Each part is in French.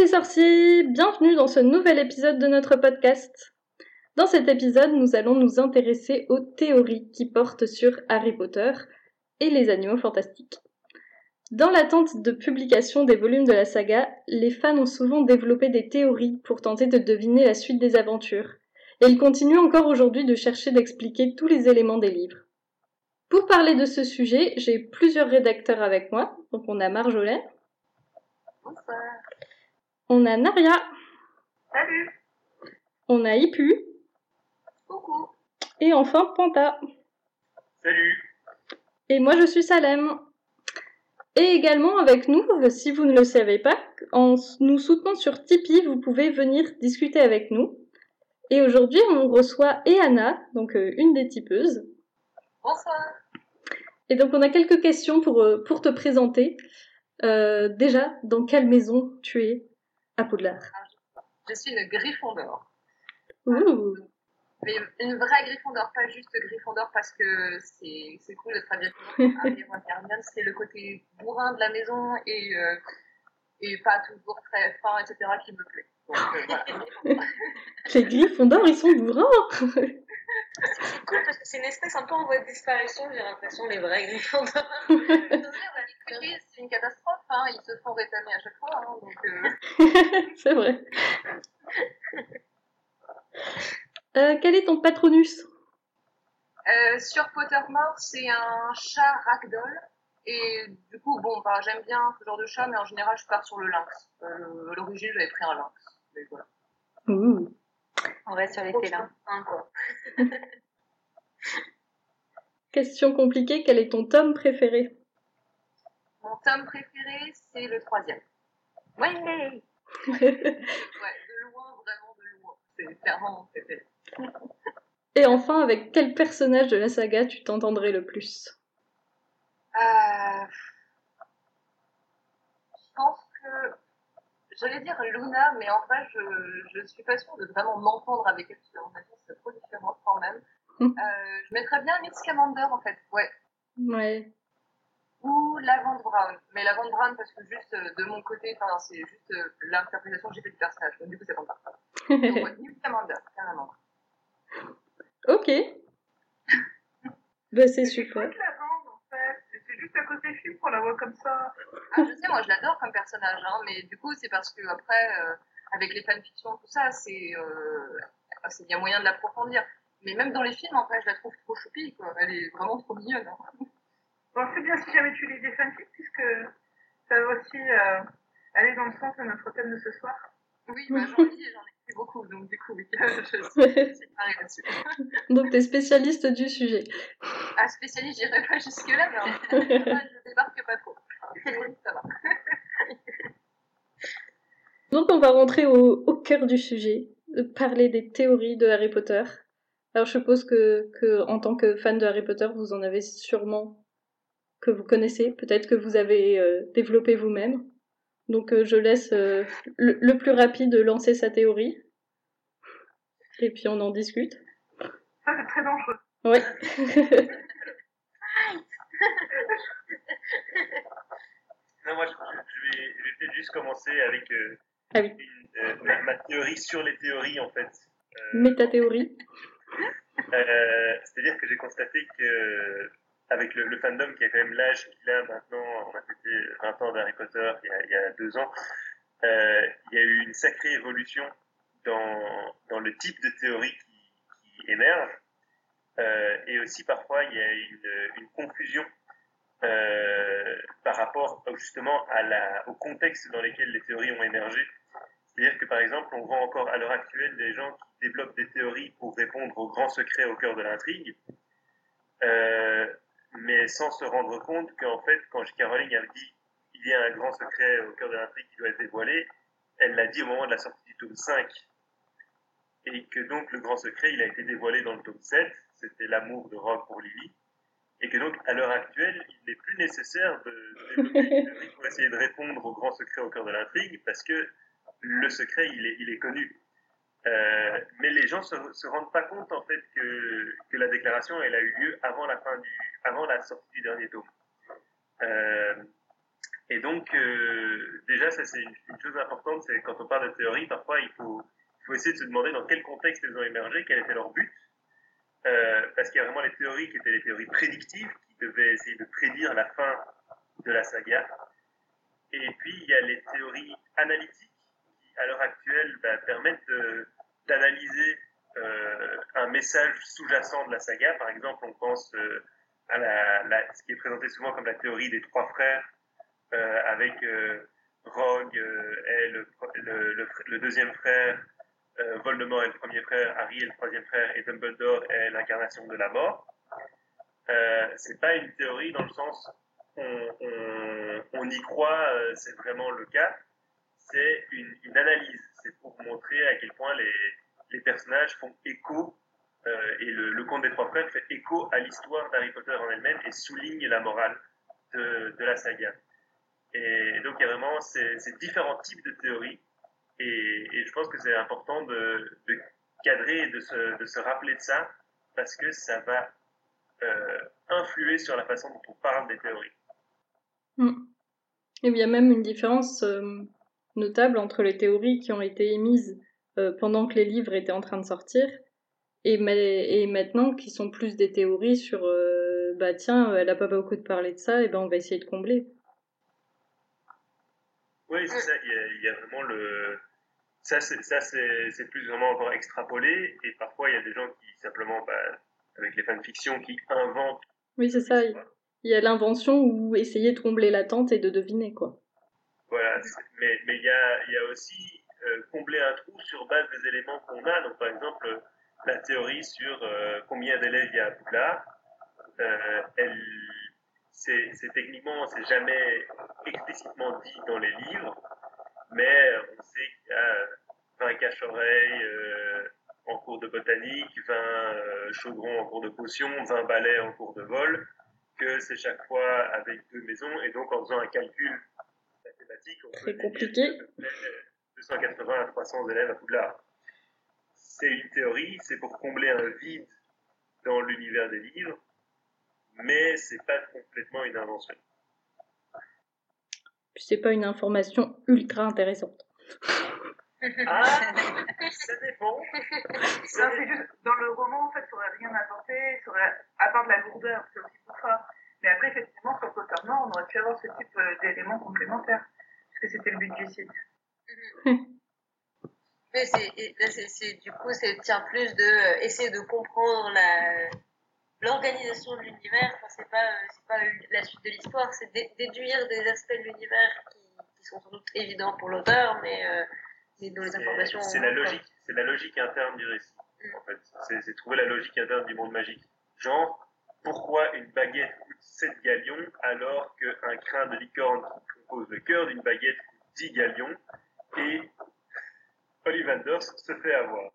les sorciers, bienvenue dans ce nouvel épisode de notre podcast. Dans cet épisode, nous allons nous intéresser aux théories qui portent sur Harry Potter et les animaux fantastiques. Dans l'attente de publication des volumes de la saga, les fans ont souvent développé des théories pour tenter de deviner la suite des aventures, et ils continuent encore aujourd'hui de chercher d'expliquer tous les éléments des livres. Pour parler de ce sujet, j'ai plusieurs rédacteurs avec moi, donc on a Marjolaine. Bonsoir. On a Naria. Salut. On a Ipu. Coucou. Et enfin Panta. Salut. Et moi je suis Salem. Et également avec nous, si vous ne le savez pas, en nous soutenant sur Tipeee, vous pouvez venir discuter avec nous. Et aujourd'hui, on reçoit Eana, donc euh, une des tipeuses. Bonsoir. Et donc on a quelques questions pour, euh, pour te présenter. Euh, déjà, dans quelle maison tu es? À Poudlard Je suis une Gryffondor. Ouh. Mais une vraie Gryffondor, pas juste Gryffondor parce que c'est c'est cool d'être à Gryffondor. C'est le côté bourrin de la maison et, euh, et pas toujours très fin, etc. qui me plaît. Donc euh, voilà. Les Gryffondors, ils sont bourrins C'est cool parce que c'est une espèce un peu en voie de disparition, j'ai l'impression, les vrais Gryffondors. c'est une catastrophe, hein. ils se font rétamer à chaque fois. Hein. Donc, euh, C'est vrai. Euh, quel est ton patronus? Euh, sur Pottermore, c'est un chat ragdoll. Et du coup, bon, bah, j'aime bien ce genre de chat, mais en général, je pars sur le lynx. Euh, à L'origine, j'avais pris un lynx. Mais voilà. On reste sur les félins. Hein. Question compliquée, quel est ton tome préféré? Mon tome préféré, c'est le troisième. Ouais. Ouais, de loin, vraiment de loin. C'est clairement mon préféré. Et enfin, avec quel personnage de la saga tu t'entendrais le plus? Euh, je pense que j'allais dire Luna, mais en fait, je, je suis pas sûre de vraiment m'entendre avec elle, parce qu'à mon avis, c'est trop différent quand même. Hmm. Euh, je mettrais bien Miss Scamander, en fait, ouais. Ouais. Ou Lavande Brown. Mais Lavande Brown, parce que juste euh, de mon côté, c'est juste euh, l'interprétation que j'ai fait du personnage. Donc, du coup, c'est pas ça. Donc, ouais, Miss Scamander, carrément. ok. Bah, c'est super. en fait. C'est juste à côté film qu'on la voit comme ça. Ah, je sais, moi, je l'adore comme personnage, hein, mais du coup, c'est parce que après, euh, avec les fanfictions, tout ça, c'est, euh, y a moyen de l'approfondir. Mais même dans les films, en fait, je la trouve trop choupie, quoi. Elle est vraiment trop mignonne. hein. Bon, c'est bien si jamais tu lis des fanfics, puisque ça va aussi euh, aller dans le sens de notre thème de ce soir. Oui, bah, j'en lis et j'en beaucoup, donc du coup, oui, je suis c'est pareil là-dessus. Donc t'es spécialiste du sujet. Ah, spécialiste, j'irai pas jusque-là, mais en fait, je débarque pas trop. ça va. Donc on va rentrer au, au cœur du sujet, de parler des théories de Harry Potter. Alors je suppose que, que en tant que fan de Harry Potter, vous en avez sûrement que vous connaissez, peut-être que vous avez euh, développé vous-même. Donc euh, je laisse euh, le, le plus rapide lancer sa théorie. Et puis on en discute. Ça, c'est très dangereux. Ouais. Non, moi, je, je vais, je vais peut-être juste commencer avec euh, Ah oui. une- euh, ma, ma théorie sur les théories, en fait. Euh, Métathéorie. euh, C'est-à-dire que j'ai constaté que, avec le, fandom qui a quand même l'âge qu'il a maintenant, on a fêté 20 ans d'Harry Potter il y a, deux ans, euh, il y a eu une sacrée évolution dans, le type de théorie qui, qui émerge. Euh, et aussi, parfois, il y a une, une confusion euh, par rapport justement au contexte dans lequel les théories ont émergé. C'est-à-dire que, par exemple, on voit encore à l'heure actuelle des gens qui développent des théories pour répondre aux grands secrets au cœur de l'intrigue, mais sans se rendre compte qu'en fait, quand J.K. Rowling a dit il y a un grand secret au cœur de l'intrigue qui doit être dévoilé, elle l'a dit au moment de la sortie du tome 5. Et que donc le grand secret, il a été dévoilé dans le tome 7, c'était l'amour de Rogue pour Lily. Et que donc, à l'heure actuelle, il n'est plus nécessaire de pour essayer de répondre au grand secret au cœur de l'intrigue, parce que le secret, il est, il est connu. Euh, mais les gens se, se rendent pas compte en fait que, la déclaration elle a eu lieu avant la fin du avant la sortie du dernier tome. Euh, Et donc, euh, déjà, ça c'est une, chose importante, c'est quand on parle de théorie, parfois il faut, essayer de se demander dans quel contexte elles ont émergé, quel était leur but. Parce qu'il y a vraiment les théories qui étaient les théories prédictives, qui devaient essayer de prédire la fin de la saga. Et puis, il y a les théories analytiques, à l'heure actuelle bah, permettent d'analyser euh, un message sous-jacent de la saga. Par exemple, on pense euh, à la, ce qui est présenté souvent comme la théorie des trois frères, euh, avec Rogue est le, deuxième frère, Voldemort est le premier frère, Harry est le troisième frère et Dumbledore est l'incarnation de la mort. c'est pas une théorie dans le sens on, on, on y croit, c'est vraiment le cas. C'est une, analyse. C'est pour montrer à quel point les, les personnages font écho euh, et le, conte des trois frères fait écho à l'histoire d'Harry Potter en elle-même et souligne la morale de, de, la saga. Et donc il y a vraiment ces, différents types de théories et, je pense que c'est important de, de, cadrer et de se, de se rappeler de ça parce que ça va euh, influer sur la façon dont on parle des théories. Mm. Et il y a même une différence euh, notable entre les théories qui ont été émises euh, pendant que les livres étaient en train de sortir et, et maintenant qui sont plus des théories sur euh, bah tiens elle a pas beaucoup de parler de ça et ben on va essayer de combler. Oui c'est ça il y, a, il y, a, vraiment le ça c'est ça c'est plus vraiment encore extrapolé et parfois il y a des gens qui simplement bah, avec les fanfictions qui inventent oui c'est ça il y a l'invention ou essayer de combler l'attente et de deviner quoi voilà mais il y a aussi euh, combler un trou sur base des éléments qu'on a. Donc, par exemple, la théorie sur euh, combien d'élèves il y a à Poudlard, euh, elle, c'est, techniquement, c'est jamais explicitement dit dans les livres, mais on sait qu'il y a 20 cache-oreilles en cours de botanique, 20 euh, chaudrons en cours de potion, 20 balais en cours de vol, que c'est chaque fois avec deux maisons, et donc en faisant un calcul mathématique, on c'est compliqué. 280 à 300 élèves à Poudlard. C'est une théorie, c'est pour combler un vide dans l'univers des livres, mais c'est pas complètement une invention. Puis c'est pas une information ultra intéressante. ah, ça dépend. Ça non, c'est juste, dans le roman, en fait, ça aurait rien apporté, ça aurait, à part de la lourdeur, c'est aussi pour ça. Mais après, effectivement, sur Pottermore, on aurait pu avoir ce type euh, d'éléments complémentaires, puisque c'était le but du site. Mais c'est, du coup, c'est tient plus de euh, essayer de comprendre la, l'organisation de l'univers. Enfin, c'est pas, c'est pas la suite de l'histoire, c'est déduire des aspects de l'univers qui, qui sont sans doute évidents pour l'auteur, mais, euh, mais dont les informations. C'est la logique, c'est la logique interne du récit. Mm. En fait, c'est, c'est trouver la logique interne du monde magique. Genre, pourquoi une baguette coûte 7 galions alors qu'un crin de licorne qui compose le cœur d'une baguette coûte 10 galions et Ollivanders se fait avoir.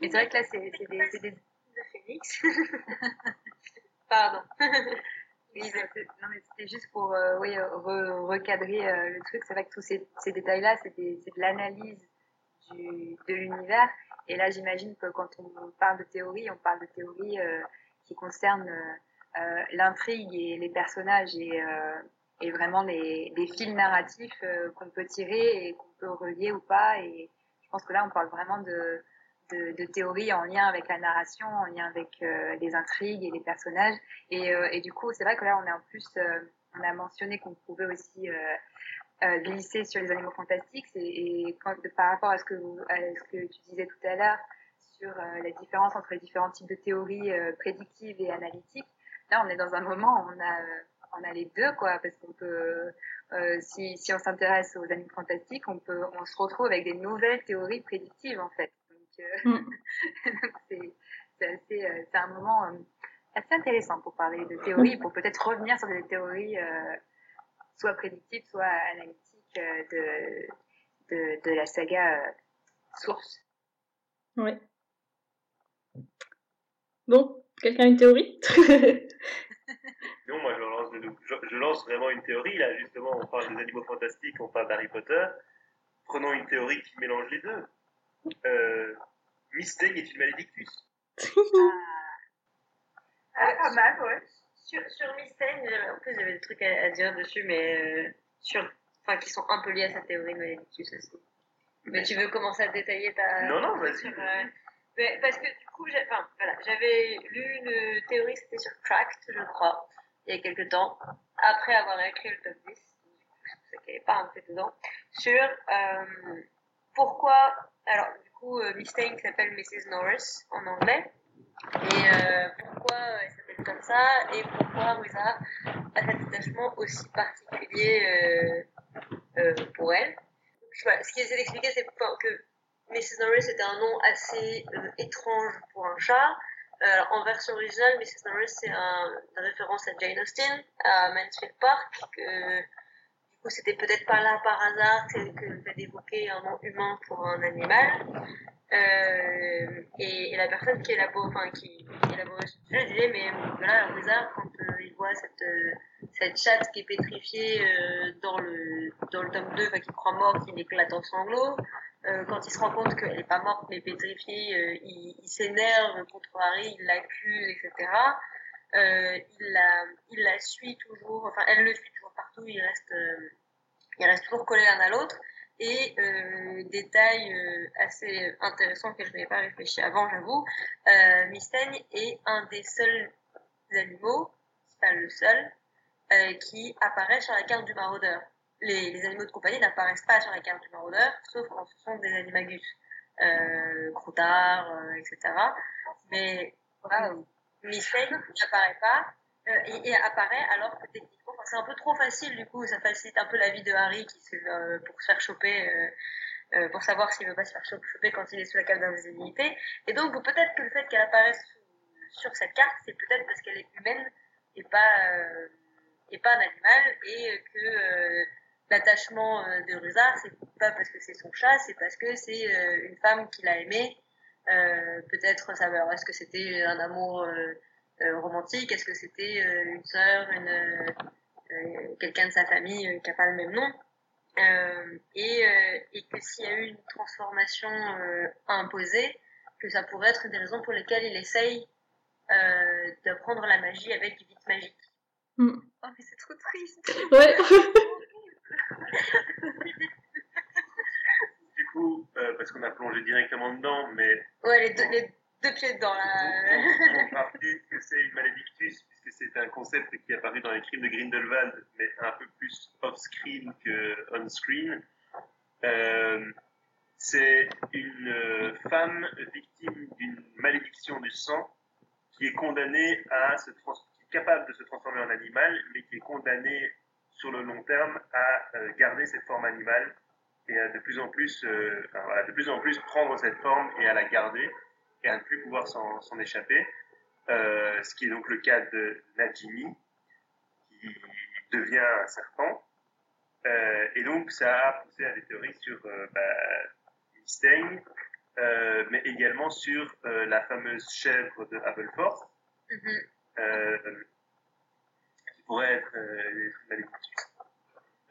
Mais c'est vrai que là, c'est des, des... de Phoenix. Pardon. Oui, non, mais c'était juste pour euh, oui, re recadrer euh, le truc. C'est vrai que tous ces, ces détails-là, c'est de l'analyse de l'univers. Et là, j'imagine que quand on parle de théorie, on parle de théorie euh, qui concerne euh, l'intrigue et les personnages et, euh, vraiment des fils narratifs euh, qu'on peut tirer et qu'on peut relier ou pas. Et je pense que là, on parle vraiment de, théorie en lien avec la narration, en lien avec euh, les intrigues et les personnages. Et, euh, du coup, c'est vrai que là, on est en plus, euh, on a mentionné qu'on pouvait aussi euh, glisser sur les animaux fantastiques. Et, et quand, de, par rapport à ce que, vous, à ce que tu disais tout à l'heure sur la différence entre les différents types de théories prédictives et analytiques, là, on est dans un moment où on a on a les deux, quoi, parce qu'on peut, euh, si, si on s'intéresse aux animaux fantastiques, on peut, on se retrouve avec des nouvelles théories prédictives, en fait. Donc, euh, mm. c'est, c'est assez, euh, c'est un moment euh, assez intéressant pour parler de théories, pour peut-être revenir sur des théories euh, soit prédictives, soit analytiques euh, de, de, de la saga Source. Oui. Bon, quelqu'un a une théorie? Non, moi je lance, je, je lance, vraiment une théorie. Là, justement, on parle des animaux fantastiques, on parle d'Harry Potter. Prenons une théorie qui mélange les deux. Euh, est une malédictus. ah, pas mal, ouais. Sur, sur Mystène, en plus j'avais des trucs à, à dire dessus, mais euh, sur, enfin, qui sont un peu liés à cette théorie Malédictus aussi. Mais tu veux commencer à détailler ta. Non, non, vas-y. euh, mais parce que du coup, enfin, voilà, j'avais lu une théorie, c'était sur Cracked, je crois, il y a quelques temps, après avoir écrit le top 10, du coup, c'est pour ça qu'il n'y avait pas un peu dedans, sur euh, pourquoi, alors du coup, euh, s'appelle Mrs. Norris en anglais, et euh, pourquoi elle comme ça, et pourquoi Ruza a cet attachement aussi particulier euh, euh, pour elle. Ce qu'il essaie d'expliquer, c'est que Mrs. Norris était un nom assez euh, étrange pour un chat. En version originale, Mrs. Norris, c'est un, une référence à Jane Austen, à Mansfield Park, que du coup, c'était peut-être pas là par hasard que, que le fait d'évoquer un nom humain pour un animal. Euh, et, et la personne qui élabore, enfin, qui, qui élaborait ce sujet disait, mais voilà, Ruza, quand euh, il voit cette, euh, cette chatte qui est pétrifiée dans, le, dans le tome 2, enfin, qui croit morte, il éclate en sanglots. Quand il se rend compte qu'elle n'est pas morte mais pétrifiée, il, il s'énerve contre Harry, il l'accuse, etc. Il, la, il la suit toujours, enfin elle le suit toujours partout, il reste, il reste toujours collé l'un à l'autre. Et euh, détail euh, assez intéressant que je n'avais pas réfléchi avant, j'avoue, euh, Mystaigne est un des seuls animaux, c'est pas le seul, euh, qui apparaît sur la carte du maraudeur les, les animaux de compagnie n'apparaissent pas sur la carte du maraudeur, sauf quand ce sont des animagus, euh, croutards, euh, etc. Mais wow. Mystène n'apparaît pas et, et, apparaît alors que techniquement, c'est un peu trop facile du coup, ça facilite un peu la vie de Harry qui se, euh, pour se faire choper, euh, pour savoir s'il veut pas se faire choper quand il est sous la carte d'invisibilité. Et donc peut-être que le fait qu'elle apparaisse sur cette carte, c'est peut-être parce qu'elle est humaine et pas et pas un animal et que l'attachement de Ruza, c'est pas parce que c'est son chat, c'est parce que c'est euh, une femme qu'il a aimée. Euh, Peut-être alors est-ce que c'était un amour euh, romantique, est-ce que c'était une sœur, une quelqu'un de sa famille qui n'a pas le même nom? et, et que s'il y a eu une transformation imposée, que ça pourrait être des raisons pour lesquelles il essaye d'apprendre la magie avec du vite magique. Mm. Oh mais c'est trop triste. Ouais. du coup, euh, parce qu'on a plongé directement dedans, mais. Ouais, les deux, les deux pieds dedans là. On que c'est une malédictus, puisque c'est un concept qui est apparu dans les crimes de Grindelwald, mais un peu plus off-screen que on-screen. Euh, c'est une euh, femme victime d'une malédiction du sang qui est condamnée à se capable de se transformer en animal, mais qui est condamnée sur le long terme à euh, garder cette forme animale et à de plus en plus, voilà, de plus en plus prendre cette forme et à la garder et à ne plus pouvoir s'en échapper. Euh, ce qui est donc le cas de Najimi, qui devient un serpent. Euh, et donc ça a poussé à des théories sur euh, bah, Mystaigne, mais également sur la fameuse chèvre de Aberforth. Mm -hmm pourrait être euh, malédictus.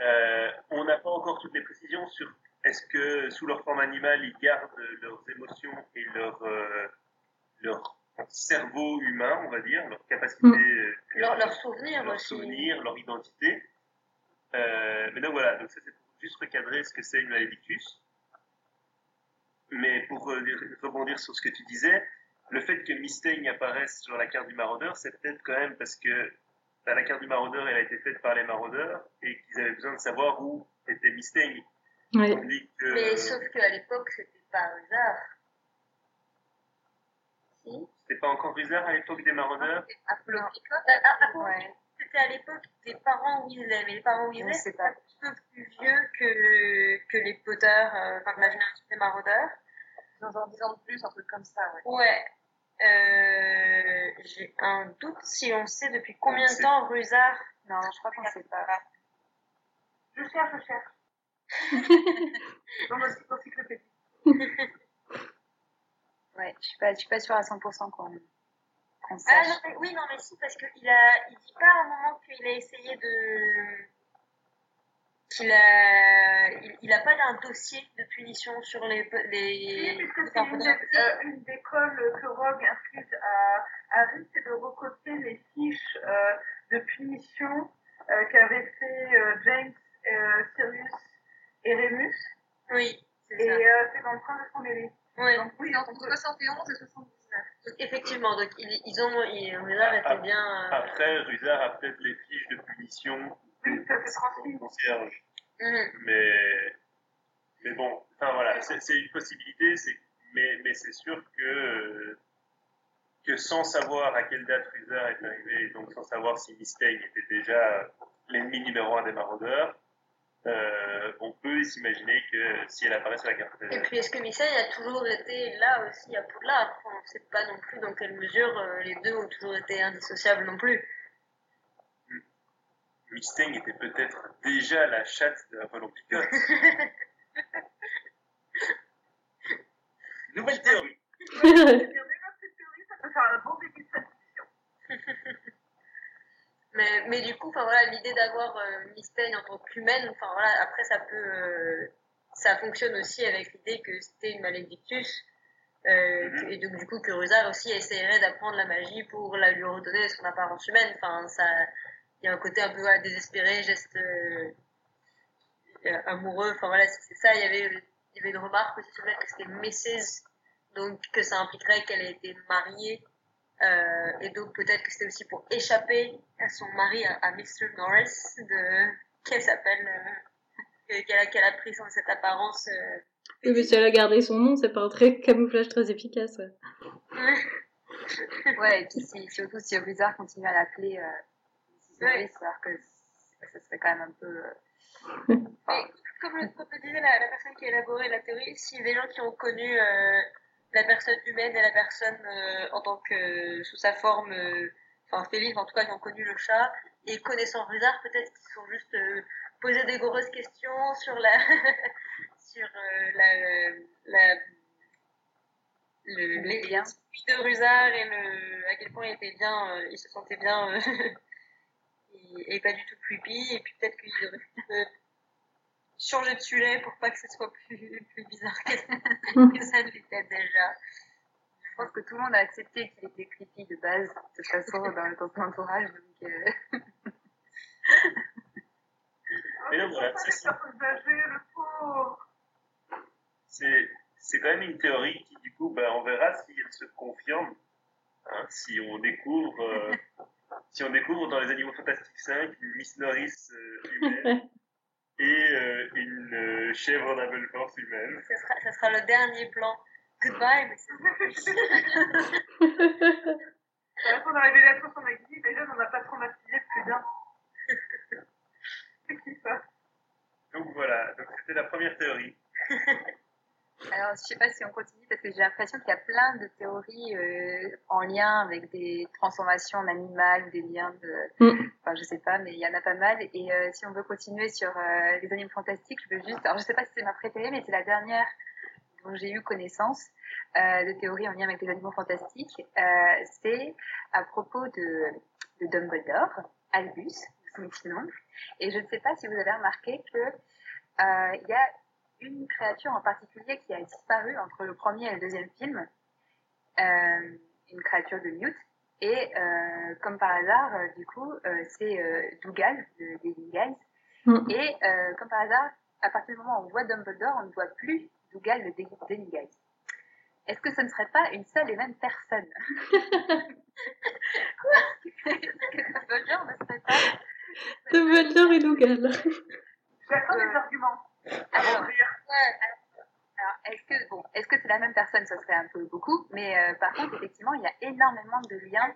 Euh, on n'a pas encore toutes les précisions sur est-ce que sous leur forme animale, ils gardent leurs émotions et leur, euh, leur cerveau humain, on va dire, leur capacité, mmh. leur, leur souvenir leur, aussi. souvenir, leur identité? Euh, mais donc voilà, donc ça c'est pour juste recadrer ce que c'est une malédictus. Mais pour rebondir sur ce que tu disais, le fait que Mystaigne apparaisse sur la carte du maraudeur, c'est peut-être quand même parce que bah, la carte du maraudeur, elle a été faite par les maraudeurs et qu'ils avaient besoin de savoir où était Mystaigne. Oui. Que... Mais sauf qu'à l'époque, c'était pas un hasard. Si C'était pas encore bizarre à l'époque des maraudeurs? C'était à l'époque des parents Weasley, mais les parents Weasley, c'est un petit peu plus vieux que, que les Potter, euh, enfin que la génération des maraudeurs. Dans un 10 ans de plus, un truc comme ça, ouais. Ouais. Euh, j'ai un doute si on sait depuis combien de temps Rusard. Non, je crois qu'on sait pas. Je cherche, je cherche. Dans notre encyclopédie. ouais, je suis pas, je suis pas sûre à 100% qu'on qu sache. Ah non, mais, oui, non, mais si, parce qu'il a, il dit pas à un moment qu'il a essayé de, qu'il a, il, il a pas un dossier de punition sur les, les. Oui, puisque c'est une, euh, une des cols que Rogue inflige à, Harry, c'est de recopier les fiches euh, de punition euh, qu'avaient fait euh, James, euh, Sirius et Remus. Oui, c'est Et euh, c'est en train de s'en mêler. Ouais. Donc oui, entre peut- 71 et 79. Donc, effectivement, donc ils, ils ont, ils, Ruizard était bien. euh, Après, Ruzard a peut-être les fiches de punition oui, ça concierge. mhm. Mais, mais bon, enfin voilà, c'est une possibilité, mais, mais c'est sûr que, euh, que sans savoir à quelle date Ruzard est arrivé, et donc sans savoir si Mistaigne était déjà l'ennemi numéro un des maraudeurs, euh, on peut s'imaginer que si elle apparaît sur la carte Et puis, est-ce que Missy a toujours été là aussi à Poudlard? On ne sait pas non plus dans quelle mesure euh, les deux ont toujours été indissociables non plus. Mistaigne était peut-être déjà la chatte de Apollon Picotte. Nouvelle théorie. Cette théorie, ça peut faire un bon début de cette Mais, mais du coup, enfin voilà, l'idée d'avoir euh, Mystaigne en tant qu'humaine, enfin voilà, après ça peut, euh, ça fonctionne aussi avec l'idée que c'était une malédictus, euh, Mhm. et donc du coup que Rusard aussi essayerait d'apprendre la magie pour la lui redonner son apparence humaine. Enfin, ça, il y a un côté un peu voilà, désespéré, geste euh, euh, amoureux. Enfin voilà, c'est c'est ça. Il y avait, il y avait une remarque aussi sur le fait que c'était Mrs. Donc que ça impliquerait qu'elle ait été mariée euh, et donc peut-être que c'était aussi pour échapper à son mari, à, à Mr. Norris, de qu'elle s'appelle, euh, qu'elle a, qu'elle a pris son- cette apparence. euh. Oui, mais si elle a gardé son nom, c'est pas un trait camouflage très efficace. ouais. Ouais, et puis si, surtout si Blizzard continue à l'appeler euh, Mrs. Ouais. Norris, alors que ça serait quand même un peu. euh, Mais comme le, comme le disait la, la personne qui a élaboré la théorie, s'il y a des gens qui ont connu euh, la personne humaine et la personne euh, en tant que sous sa forme, euh, enfin félix, en tout cas qui ont connu le chat, et connaissant Ruzard, peut-être qu'ils sont juste euh, posé des grosses questions sur la sur euh, la, la le, Le les lien. l'esprit de Ruzard et le à quel point il était bien, euh, il se sentait bien euh, et, et pas du tout creepy, et puis peut-être qu'il aurait euh, changer de sujet pour pas que ce soit plus, plus bizarre que, que ça ne l'était déjà. Je pense que tout le monde a accepté qu'il était creepy de base, de toute façon, dans, son entourage. Donc, euh, Et donc voilà, c'est c'est quand même une théorie qui, du coup, ben, on verra si elle se confirme. hein, si on découvre, euh, si on découvre dans les Animaux Fantastiques 5 une Miss Norris euh, humaine et euh, une euh, chèvre Double Force humaine. Ça sera, ça sera le dernier plan. Goodbye, Mrs. À la fin de la révélation sur Maggie, déjà, on n'a pas traumatisé plus d'un. C'est qui ça? Donc voilà, donc c'était la première théorie. alors, je sais pas si on continue parce que j'ai l'impression qu'il y a plein de théories euh, en lien avec des transformations en animal, des liens de. Mm. Enfin, je sais pas, mais il y en a pas mal. Et euh, si on veut continuer sur euh, les animaux fantastiques, je veux juste. Alors, je sais pas si c'est ma préférée, mais c'est la dernière dont j'ai eu connaissance euh, de théories en lien avec les animaux fantastiques. Euh, c'est à propos de, de Dumbledore, Albus, son petit nom. Et je ne sais pas si vous avez remarqué que euh, il y a une créature en particulier qui a disparu entre le premier et le deuxième film, euh, une créature de Newt. Et euh, comme par hasard, euh, du coup, euh, c'est euh, Dougal, de Daily Guys. Mm. Et euh, comme par hasard, à partir du moment où on voit Dumbledore, on ne voit plus Dougal, de Daily Guys. Est-ce que ce ne serait pas une seule et même personne Est-ce que Dumbledore ne serait pas Dumbledore et Dougal. J'attends des arguments. Alors. Ouais, est-ce que bon, est-ce que c'est la même personne Ce serait un peu beaucoup, mais euh, par contre, effectivement, il y a énormément de liens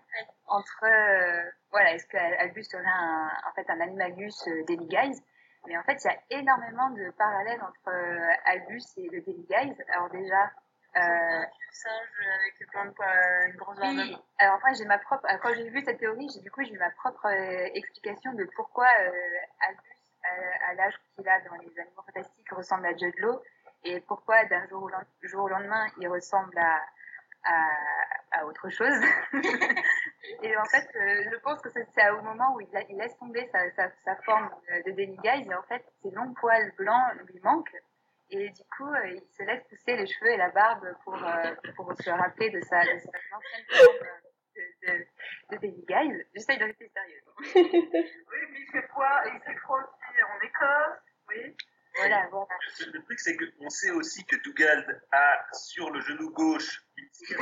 entre, euh, voilà, est-ce qu'Albus serait un, en fait un animagus euh, Daily Guys? Mais en fait, il y a énormément de parallèles entre euh, Albus et le Daily Guys. Alors déjà, euh, singe avec plein de poils, une grosse barbe. oui, alors moi j'ai ma propre, quand j'ai vu cette théorie, j'ai du coup j'ai eu ma propre euh, explication de pourquoi euh, Albus, à, l'âge qu'il a dans les Animaux Fantastiques, ressemble à Judd et pourquoi d'un jour au, lendemain il ressemble à, à, autre chose. et en fait, euh, je pense que c'est au moment où il, la- il laisse tomber sa, forme de Danny Guys et en fait ses longs poils blancs lui manquent. Et du coup, euh, il se laisse pousser les cheveux et la barbe pour, euh, pour se rappeler de sa, de sa ancienne forme de, de, Daily Guys. J'essaye de rester sérieuse. Oui, mais il fait froid, et il fait froid aussi en Écosse, oui. Voilà, bon. Le, truc, c'est qu'on sait aussi que Dougald a sur le genou gauche une.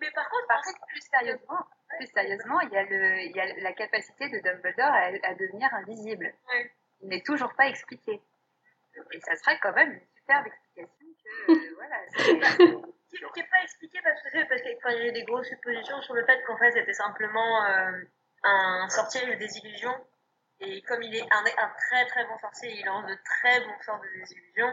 Mais par contre, Par contre, plus sérieusement, plus sérieusement, il y a, le, il y a la capacité de Dumbledore à, à devenir invisible. Il n'est toujours pas expliqué. Et ça serait quand même une superbe explication que, euh, voilà, c'est- pas expliqué parce que parce qu'il y a eu des grosses suppositions sur le fait qu'en fait c'était simplement euh, un sorcier de désillusion. Et comme il est un, un très très bon sorcier il lance de très bons sorts de désillusion.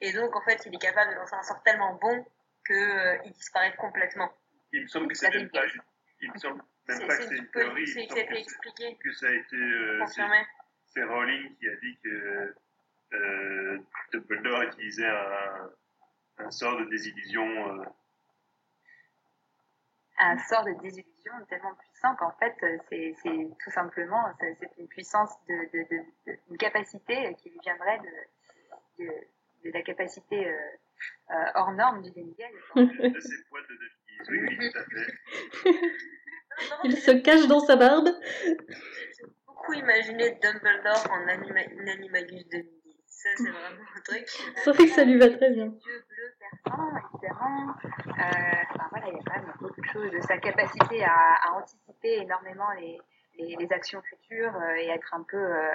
Et donc en fait il est capable de lancer un sort tellement bon que euh, il disparaît complètement. Il me semble que c'est même pas une... Il me semble même pas que c'est une théorie. C'est expliqué. que ça a été... euh, c'est- confirmé. c'est Rowling qui a dit que euh, Dumbledore utilisait un, un sort de désillusion. euh, un sort de désillusion tellement puissant qu'en fait, euh, c'est tout simplement, c'est une puissance, de, de, de, de- une capacité qui lui viendrait de, de, de la capacité euh, euh, hors norme du Demigal. de ses poils de Denise. Oui, oui, tout à fait. Il se cache dans sa barbe. j'ai beaucoup imaginé Dumbledore en anima animagus de midi ça c'est vraiment un truc C'est vrai que ça lui va très bien. Bleus perçants, évidemment. Euh, enfin, voilà, il y a quand même beaucoup de choses. Sa capacité à, à anticiper énormément les, les, les actions futures euh, et être un peu euh,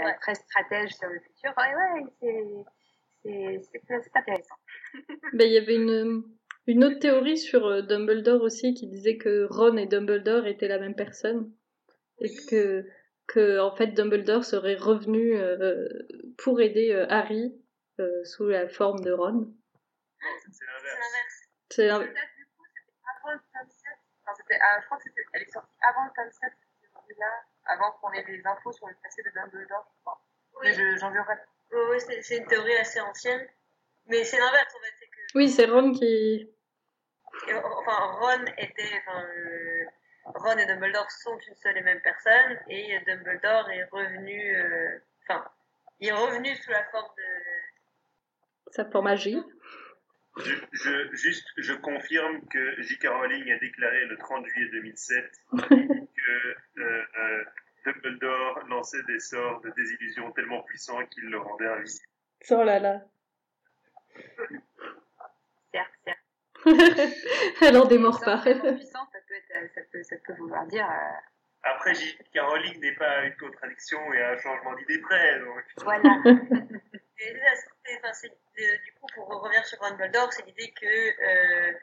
euh, Ouais. très stratège sur le futur. Ouais, ouais, c'est- c'est intéressant. Ben, il y avait une, une autre théorie sur euh, Dumbledore aussi qui disait que Ron et Dumbledore étaient la même personne. Et que, que en fait, Dumbledore serait revenu euh, pour aider euh, Harry euh, sous la forme de Ron. C'est l'inverse. l'inverse C'est Peut-être du coup, c'était avant le tome 7. Enfin, c'était, ah, je crois que c'était, elle est sortie avant le tome 7, cette là avant qu'on ait des infos sur le passé de Dumbledore, je crois. Mais je, j'en verrai. Oui, oui, c'est c'est une théorie assez ancienne. Mais c'est l'inverse en fait, c'est que Oui, c'est Ron qui. Et, enfin, Ron était, enfin, euh, Ron et Dumbledore sont une seule et même personne, et Dumbledore est revenu, euh, enfin, il est revenu sous la forme de. sa forme magie. Je, je, juste, je confirme que J.K. Rowling a déclaré le 30 juillet 2007 que euh, euh, Dumbledore lançait des sorts de désillusion tellement puissants qu'il le rendait invisible. Oh là là. Certes, certes. Elle en démord pas. Tellement puissant, ça peut, être, ça, peut, ça peut vouloir dire. euh, Après, J.K. Rowling n'est pas une contradiction et un changement d'idée près, donc. voilà. Et là, enfin, euh, du coup, pour revenir sur Dumbledore, c'est l'idée que, euh,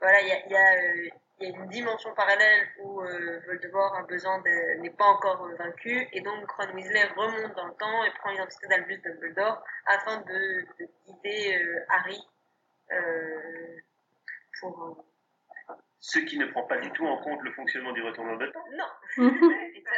voilà, il y a, il y, a, euh, il y a une dimension parallèle où euh, Voldemort a besoin n'est pas encore euh, vaincu, et donc Ron Weasley remonte dans le temps et prend l'identité d'Albus Dumbledore afin de, de guider euh, Harry euh, pour. Ce qui ne prend pas du tout en compte le fonctionnement du retournement de temps. Non, Mais ça,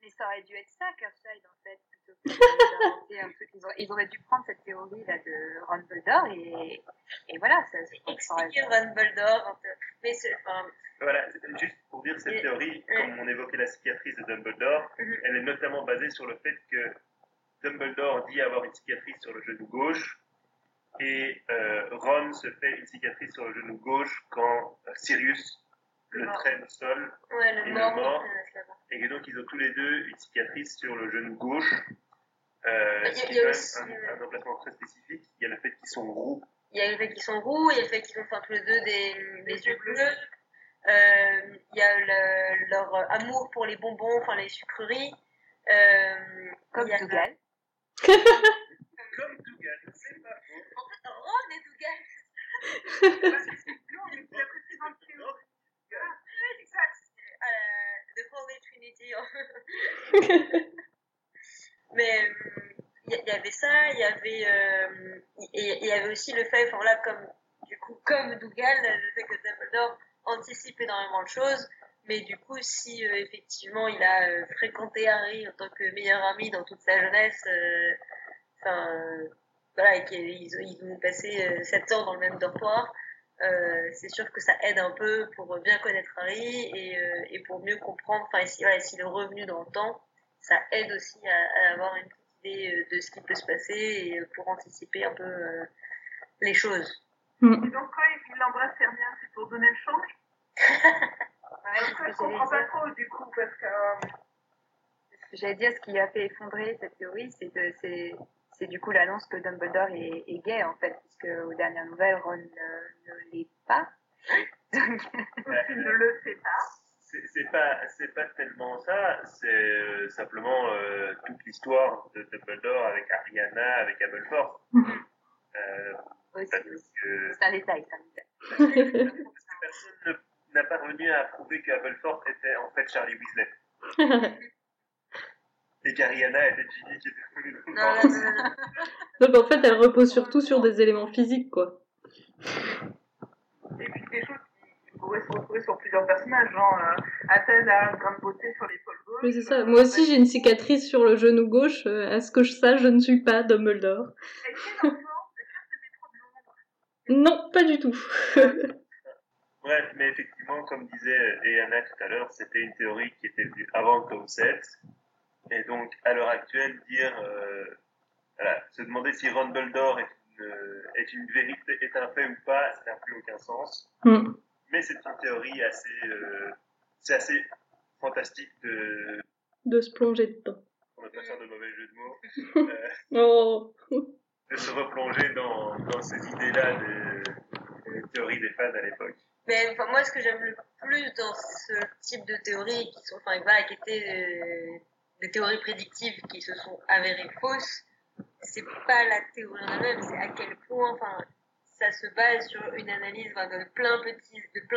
mais ça aurait dû être ça, Curbside, en fait, un truc. Ils auraient, ils auraient dû prendre cette théorie-là de Ron Dumbledore et, et voilà, ça, expliquer Dumbledore. Mais c'est, enfin, Voilà, juste pour dire cette Et- théorie, et- comme on évoquait la cicatrice de Dumbledore, Mhm. elle est notamment basée sur le fait que Dumbledore dit avoir une cicatrice sur le genou gauche et euh, Ron se fait une cicatrice sur le genou gauche quand euh, Sirius le Mort. traîne au sol ouais, le Et le mort. mort. euh, et donc ils ont tous les deux une cicatrice sur le genou gauche. Euh, Il y a- ce il y a aussi, euh, un, un emplacement très spécifique. Il y a le fait qu'ils sont roux. Il y a le fait qu'ils sont roux, il y a le fait qu'ils ont enfin, tous les deux des, des yeux bleus. Euh, il y a le- leur amour pour les bonbons, enfin les sucreries. Euh, comme il y a- Dougal. Comme Dougal, c'est pas faux. En fait, Ron et Dougal. Parce que c'est nous, on est la précédente théorie. Ouais, c'est ça, c'est, euh, The Holy Trinity. Mais euh, il y, il y avait ça, il y euh, et il y avait aussi le fait, enfin voilà, comme du coup, comme Dougal, le fait que Dumbledore anticipe énormément de choses. Mais du coup, si euh, effectivement il a euh, fréquenté Harry en tant que meilleur ami dans toute sa jeunesse, enfin voilà, et qu'ils ils ont passé euh, 7 ans dans le même dortoir, c'est sûr que ça aide un peu pour bien connaître Harry et, pour mieux comprendre, enfin, si, voilà, s'il est revenu dans le temps, ça aide aussi à avoir une euh, de ce qui peut se passer et euh, pour anticiper un peu euh, les choses. Mm. Et donc, quand il l'embrasse Hermione, c'est pour donner le change ouais, Je comprends pas trop, du coup, parce que. Euh, J'allais dire, ce qui a fait effondrer cette théorie, c'est c'est c'est du coup l'annonce que Dumbledore est, est, gay en fait, puisque aux dernières nouvelles, Ron ne, ne l'est pas. Donc, tu ne le sais pas. C'est pas, c'est pas tellement ça, c'est euh, simplement euh, toute l'histoire de Dumbledore avec Ariana, avec Aberforth. euh, c'est un détail, c'est un détail. personne n'a pas revenu à prouver qu'Aberforth était en fait Charlie Weasley. et qu'Ariana était Ginny qui était non, non, non, Donc en fait, elle repose surtout sur des éléments physiques, quoi. Et puis des choses qui pourraient se retrouver sur plusieurs personnages, genre euh, Athènes a une grande beauté sur l'épaule gauche. Oui, c'est ça. Moi aussi, j'ai une cicatrice sur le genou gauche. Euh, à ce que je sache, je ne suis pas Dumbledore. Non, pas du tout. Bref, mais effectivement, comme disait Eana tout à l'heure, c'était une théorie qui était venue avant Tom 7 et donc, à l'heure actuelle, dire, euh, voilà, se demander si Dumbledore est une, est une vérité, est un fait ou pas, ça n'a plus aucun sens. Mm. Mais c'est une théorie assez, euh, c'est assez fantastique de, de se plonger dedans. On va pas faire de mauvais jeu de mots. Euh, oh. De se replonger dans, dans ces idées-là des, des théories des fans à l'époque. Mais enfin, moi, ce que j'aime le plus dans ce type de théories qui sont, enfin, voilà, qui étaient des théories prédictives qui se sont avérées fausses, c'est pas la théorie en elle-même, c'est à quel point, enfin, ça se base sur une analyse de, plein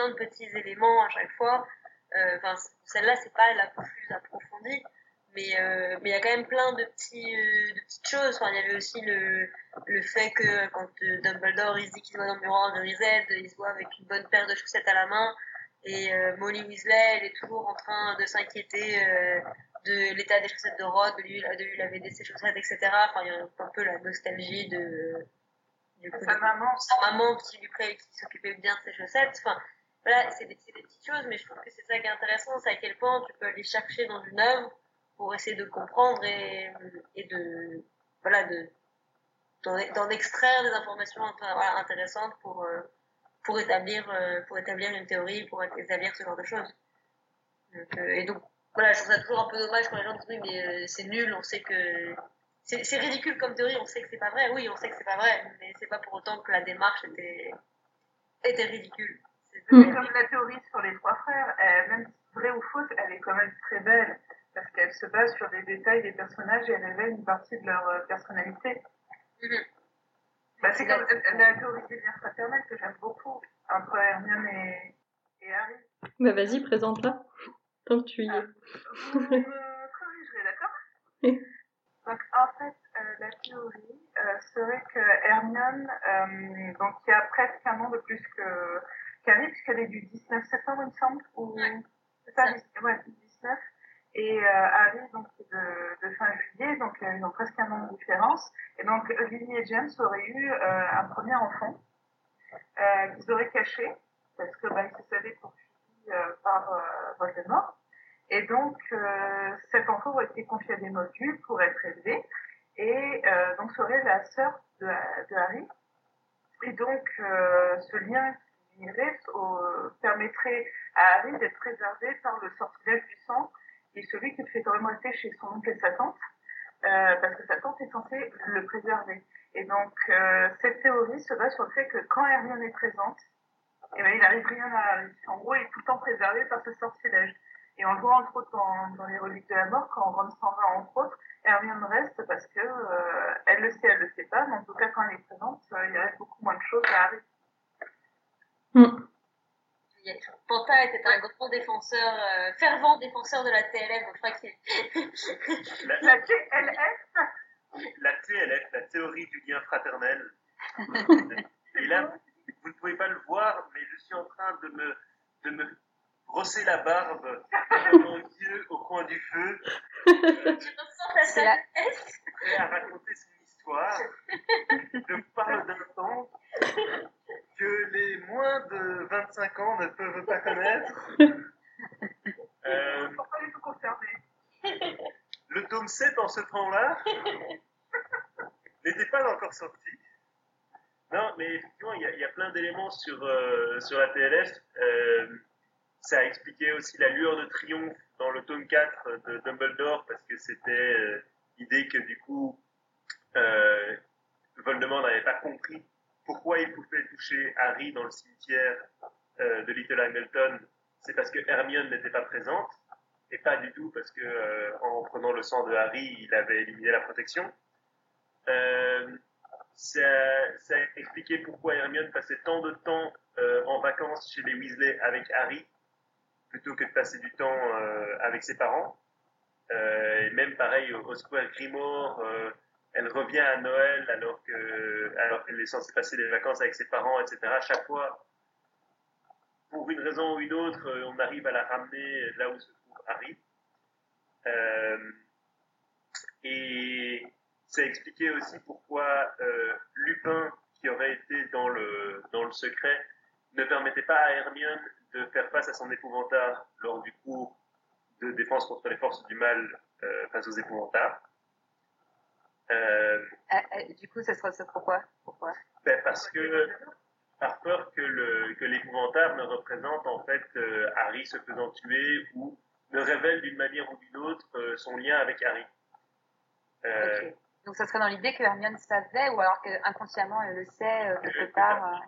de petits, éléments à chaque fois. Euh, celle-là, c'est pas la plus approfondie, mais euh, mais il y a quand même plein de euh, petites choses. Il y avait aussi le fait que quand Dumbledore il se dit qu'il se voit dans le miroir de Rized, il se voit avec une bonne paire de chaussettes à la main. Et Molly Weasley, elle est toujours en train de s'inquiéter de l'état des chaussettes de Rod, de lui, de lui laver ses chaussettes, etc. Enfin, il y a un peu la nostalgie de, sa, maman. sa maman qui lui qui s'occupait bien de ses chaussettes. Enfin, voilà, c'est des, des, petites choses, mais je trouve que c'est ça qui est intéressant, c'est à quel point tu peux aller chercher dans une œuvre pour essayer de comprendre et, et de, voilà, de, d'en extraire des informations intéressantes pour, euh, pour établir, euh, pour établir une théorie, pour établir ce genre de choses. Donc, euh, et donc, voilà, je trouve ça toujours un peu dommage quand les gens disent oui, mais c'est nul, on sait que. C'est ridicule comme théorie, on sait que c'est pas vrai. Oui, on sait que c'est pas vrai, mais c'est pas pour autant que la démarche était, était ridicule. Comme la théorie sur les trois frères, même vraie ou fausse, elle est quand même très belle, parce qu'elle se base sur des détails des personnages et elle révèle une partie de leur euh, personnalité. Mm-hmm. bah, c'est comme la théorie des liens fraternels que j'aime beaucoup, entre Hermione et, et Harry. Bah vas-y, présente-la. Tant que tu y es. Vous me corrigerez, d'accord Donc, en fait, euh, la théorie euh, serait que Hermione, euh, donc, qui a presque un an de plus que qu'Harry, puisqu'elle est du 19 septembre, il me semble, ou c'est ça, ouais, 19, et Harry, donc, c'est de, de, fin juillet, donc ils ont presque un an de différence. Et donc, Lily et James auraient eu un premier enfant qu'ils auraient caché, parce que bah, ils se savaient pour euh, par euh, Voldemort. Et donc, euh, cet enfant aurait été confié à des modules pour être élevé. Et donc, serait la sœur de, de, Harry. Et donc, ce lien qui unirait permettrait à Harry d'être préservé par le sortilège du sang, qui celui qui fait quand même chez son oncle et sa tante, parce que sa tante est censée le préserver. Et donc, cette théorie se base sur le fait que quand Hermione est présente, et ben, il n'arrive rien à. En gros, il est tout le temps préservé par ce sortilège. Et on le voit entre autres dans, dans les reliques de la mort, quand Ron s'en va entre autres, Hermione reste parce que euh, elle le sait, elle le sait pas, mais en tout cas quand elle est présente, euh, il reste beaucoup moins de choses à arriver. Mm. Panta était un grand défenseur, euh, fervent défenseur de la TLF, donc je crois que c'est. la, la TLF La TLF, la théorie du lien fraternel. Et là, vous ne pouvez pas le voir, mais je suis en train de me, de me brosser la barbe mon Dieu au coin du feu. C'est la Et à raconter son histoire. Je parle d'un temps que les moins de 25 ans ne peuvent pas connaître. Euh, pas du tout concerné. Le tome 7 en ce temps-là n'était pas encore sorti. Non, mais effectivement, il y a, il y a plein d'éléments sur, euh, sur la TLF. Euh, ça a expliqué aussi la lueur de triomphe dans le tome 4 de Dumbledore, parce que c'était euh, l'idée que du coup, euh, Voldemort n'avait pas compris pourquoi il pouvait toucher Harry dans le cimetière euh, de Little Hamilton. C'est parce que Hermione n'était pas présente, et pas du tout parce que euh, en prenant le sang de Harry, il avait éliminé la protection. Euh, ça, ça expliquait pourquoi Hermione passait tant de temps en vacances chez les Weasley avec Harry plutôt que de passer du temps euh, avec ses parents. Euh, et même pareil au, au Square Grimoire, euh, elle revient à Noël alors que alors qu'elle est censée passer des vacances avec ses parents, etc. Chaque fois, pour une raison ou une autre, on arrive à la ramener là où se trouve Harry. Et ça expliquait aussi pourquoi Lupin, qui aurait été dans le, dans le secret, ne permettait pas à Hermione de faire face à son épouvantard lors du cours de défense contre les forces du mal euh, face aux épouvantards. Euh, Ah, ah, du coup, ça sera ça pourquoi? Pourquoi? Ben parce que par peur que le que l'épouvantard ne représente en fait euh, Harry se faisant tuer ou ne révèle d'une manière ou d'une autre euh, son lien avec Harry. Euh. Donc ça serait dans l'idée que Hermione savait ou alors qu'inconsciemment elle le sait quelque part.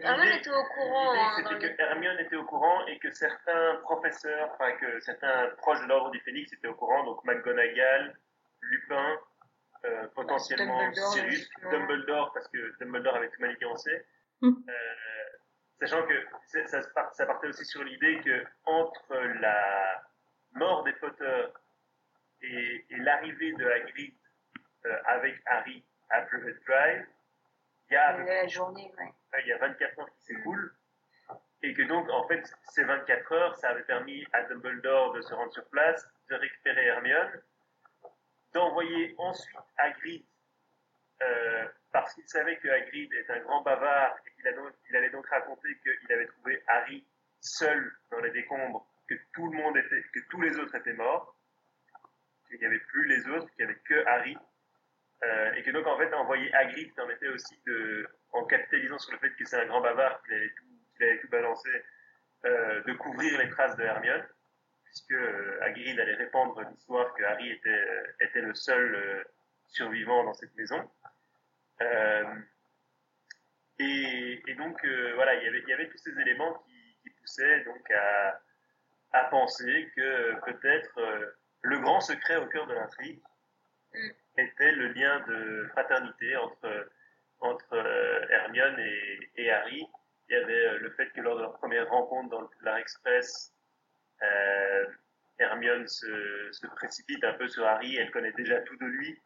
Hermione l'idée- était au courant. Hein, c'était le- que Hermione était au courant et que certains professeurs, enfin que certains proches de l'ordre du Phénix étaient au courant, donc McGonagall, Lupin, euh, potentiellement Dumbledore, Sirius. Dumbledore, parce que Dumbledore avait tout manigancé. Mm. Euh, sachant que ça, partait aussi sur l'idée que entre la mort des Potter et, et l'arrivée de Hagrid euh, avec Harry à Privet Drive, y a à peu la journée, ouais. il y a 24 heures qui s'écoulent, et que donc, en fait, ces 24 heures, ça avait permis à Dumbledore de se rendre sur place, de récupérer Hermione, d'envoyer ensuite Hagrid, euh, parce qu'il savait que Hagrid est un grand bavard, et qu'il il allait donc raconter qu'il avait trouvé Harry seul dans les décombres, que tout le monde était, que tous les autres étaient morts, qu'il n'y avait plus les autres, qu'il n'y avait que Harry, et que donc en fait envoyer Hagrid permettait aussi de, en capitalisant sur le fait que c'est un grand bavard, qu'il allait tout, balancer, euh, de couvrir les traces de Hermione, puisque euh, Hagrid allait répandre l'histoire que Harry était, euh, était le seul euh, survivant dans cette maison. Euh, et, donc euh, voilà, il y avait, il y avait tous ces éléments qui, poussaient donc à, penser que peut-être euh, le grand secret au cœur de l'intrigue était le lien de fraternité entre, entre euh, Hermione et, et Harry. Il y avait euh, le fait que lors de leur première rencontre dans le Poudlard Express, euh, Hermione se, se précipite un peu sur Harry, elle connaît déjà tout de lui,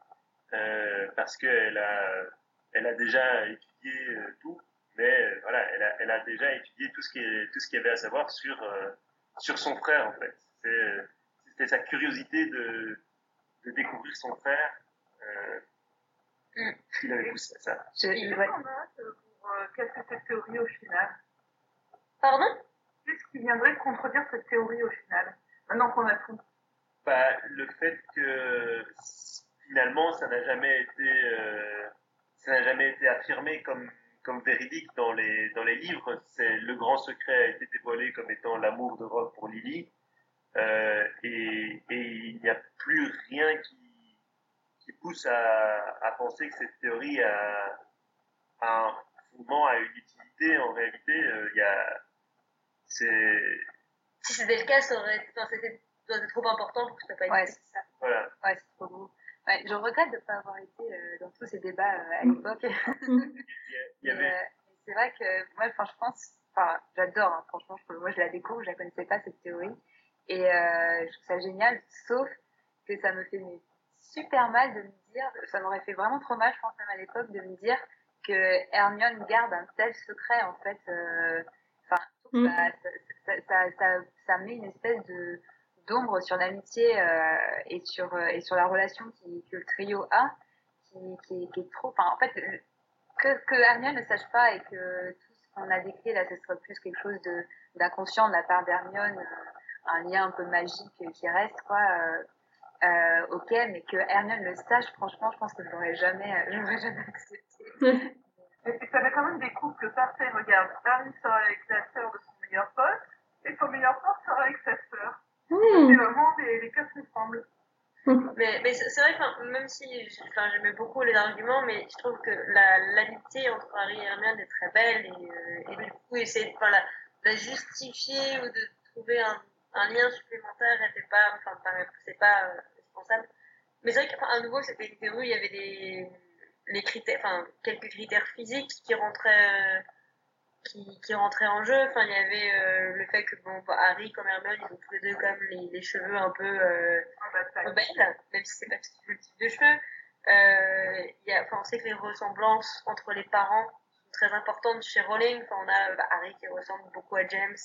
euh, parce qu'elle a, elle a déjà étudié euh, tout, mais voilà, elle a, elle a déjà étudié tout ce qui est, tout ce qu'il y avait à savoir sur, sur son frère en fait. C'était sa curiosité de, de découvrir son frère euh, Mm. qui l'avait poussé à ça. Je- Et ouais. on a, euh, pour euh, casser cette théorie au final Pardon? Qu'est-ce qui viendrait contredire cette théorie au final Maintenant qu'on a tout. Bah, le fait que finalement ça n'a jamais été euh, ça n'a jamais été affirmé comme comme véridique dans les dans les livres c'est le grand secret a été dévoilé comme étant l'amour de Rogue pour Lily euh, et, et il n'y a plus rien qui qui pousse à, à penser que cette théorie a, a un fondement a une utilité en réalité euh, il y a c'est Si c'était le cas, ça aurait enfin, c'était doit être trop important pour que ça pas Ouais, été. c'est ça. voilà Ouais, c'est trop beau. Ouais, je regrette de ne pas avoir été euh, dans tous ces débats euh, à l'époque. il y, a- il y Mais, avait euh, c'est vrai que moi, franchement, c'est- enfin, j'adore, hein, franchement, je, moi je la découvre, je la connaissais pas cette théorie. Et euh, je trouve ça génial, sauf que ça me fait mais, super mal de me dire, ça m'aurait fait vraiment trop mal, je pense même à l'époque, de me dire que Hermione garde un tel secret, en fait. euh, Enfin, que ça, ça, ça, met une espèce de d'ombre sur l'amitié euh, et sur euh, et sur la relation qui, que le trio a, qui, qui, est, qui est trop. Enfin, en fait, que, que Hermione ne sache pas et que tout ce qu'on a décrit là, ce soit plus quelque chose de d'inconscient de la part d'Hermione, euh, un lien un peu magique qui reste, quoi. Euh, ok, mais que Hermione le sache, franchement, je pense que je l'aurais jamais, euh, je l'aurais jamais accepté. Et puis ça met quand même des couples parfaits. Regarde, Harry sera avec la sœur de son meilleur pote, et son meilleur pote sera avec sa sœur. Hmm. C'est vraiment les, les quatre ensemble. Mais, mais c'est vrai que même si j'aimais beaucoup les arguments, mais je trouve que la- l'amitié entre Harry et Hermione est très belle et, euh, et du coup essayer de enfin, la, la justifier ou de trouver un, un lien supplémentaire n'était pas, enfin, c'est pas euh, indispensable. Mais c'est vrai qu'à nouveau c'était une théorie, il y avait des les critères, enfin quelques critères physiques qui rentraient. euh, qui, qui rentraient en jeu. Enfin, il y avait euh, le fait que bon, bah, Harry comme Hermione, ils ont tous les deux même les, les cheveux un peu euh, Ah bah, ça- rebelle, même si c'est pas le type de cheveux. Euh, y a, enfin, on sait que les ressemblances entre les parents sont très importantes chez Rowling. Enfin, on a bah, Harry qui ressemble beaucoup à James,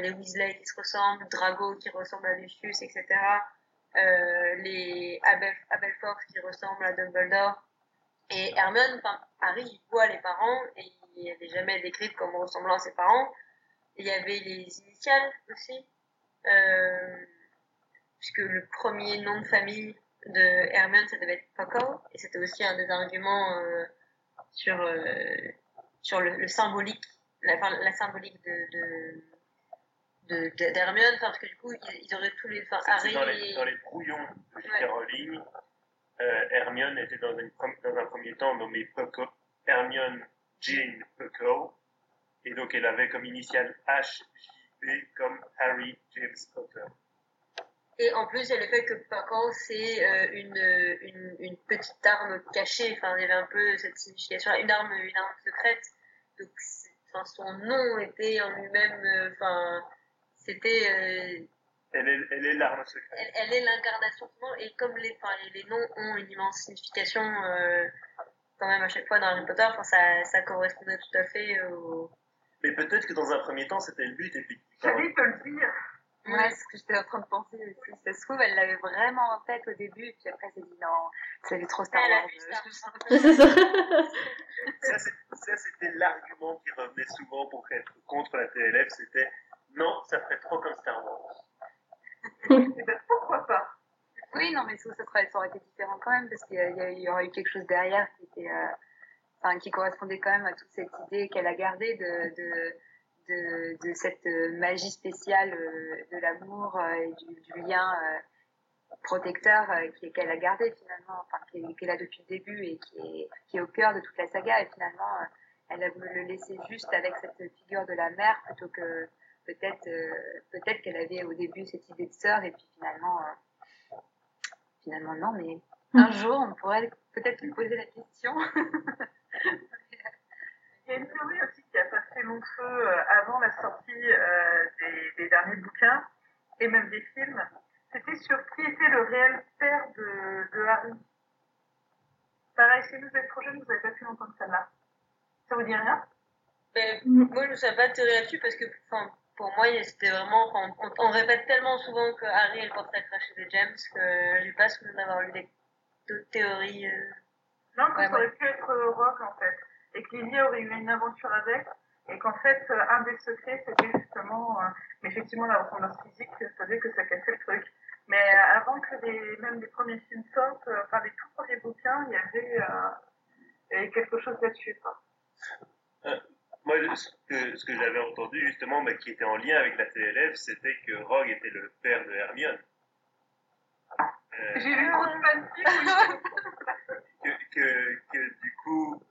les Weasley qui se ressemblent, Drago qui ressemble à Lucius, etc. Euh, les Abel, qui ressemblent à Dumbledore. Et Hermione, enfin, Harry, il voit les parents et il n'est jamais décrite comme ressemblant à ses parents. Il y avait les initiales aussi. Euh, puisque le premier nom de famille de Hermione, ça devait être Puckle, et c'était aussi un des arguments euh, sur, euh, sur le, le symbolique, la, la symbolique de, de- d'Hermione, parce que du coup, ils, ils auraient tous les, enfin, Harry dans les, et- dans les brouillons de. Ouais. Rowling, euh, Hermione était dans, une, dans un premier temps nommée Hermione Jane Puckle, et donc elle avait comme initiale HJP comme Harry James Potter. Et en plus, il y a le fait que Puckle, c'est euh, une, une, une petite arme cachée. Enfin, il y avait un peu cette signification, une arme, une arme secrète. Donc, enfin, son nom était en lui-même, euh, c'était, euh, Elle est, elle est l'arme secrète. elle, elle est l'incarnation. Et comme les, enfin, les, les noms ont une immense signification, euh, quand même à chaque fois dans Harry Potter, enfin, ça, ça correspondait tout à fait au. Mais peut-être que dans un premier temps, c'était le but, et puis J'allais te le dire. Ouais, c'est ce que j'étais en train de penser aussi. Ça se trouve, elle l'avait vraiment en tête au début, et puis après, elle s'est dit non, ça fait trop Star Wars. ça, c'était l'argument qui revenait souvent pour être contre la TLF, c'était non, ça ferait trop comme Star Wars. Et ben pourquoi pas? Oui, non, mais ça, ça, serait- ça aurait été différent quand même, parce qu'il y, aurait eu quelque chose derrière qui était, euh, enfin, qui correspondait quand même à toute cette idée qu'elle a gardée de, de, de, de cette euh, magie spéciale euh, de l'amour euh, et du, du lien protecteur qu'elle a gardé finalement, enfin, qu'elle a depuis le début et qui est, qui est au cœur de toute la saga. Et finalement, elle a voulu le laisser juste avec cette figure de la mère plutôt que peut-être euh, peut-être qu'elle avait au début cette idée de sœur et puis finalement euh, finalement non mais un jour on pourrait peut-être lui poser la question Il y a une théorie aussi qui a passé long feu euh, avant la sortie euh, des, des derniers bouquins et même des films. C'était sur qui était le réel père de, de Harry. Pareil, si vous êtes trop jeune, vous n'avez pas pu entendre celle-là. Ça vous dit rien? Mais moi, je ne sais pas de théorie là-dessus parce que, enfin, pour moi, c'était vraiment, enfin, on, on répète tellement souvent que Harry est le portrait craché de James que j'ai pas souvenir d'avoir lu des d'autres théories. euh. Non, que Ouais, ça aurait pu être Rogue en fait. Et que Lily aurait eu une aventure avec. Et qu'en fait, euh, un des secrets, c'était justement, euh, effectivement, la ressemblance physique faisait que ça cassait le truc. Mais euh, avant que les, même les premiers films sortent, euh, enfin les tout premiers bouquins, il y avait, euh, quelque chose là-dessus. quoi. Moi, ce que, ce que j'avais entendu justement, mais qui était en lien avec la TLF, c'était que Rogue était le père de Hermione. Euh, J'ai lu trop de que, que, que du coup,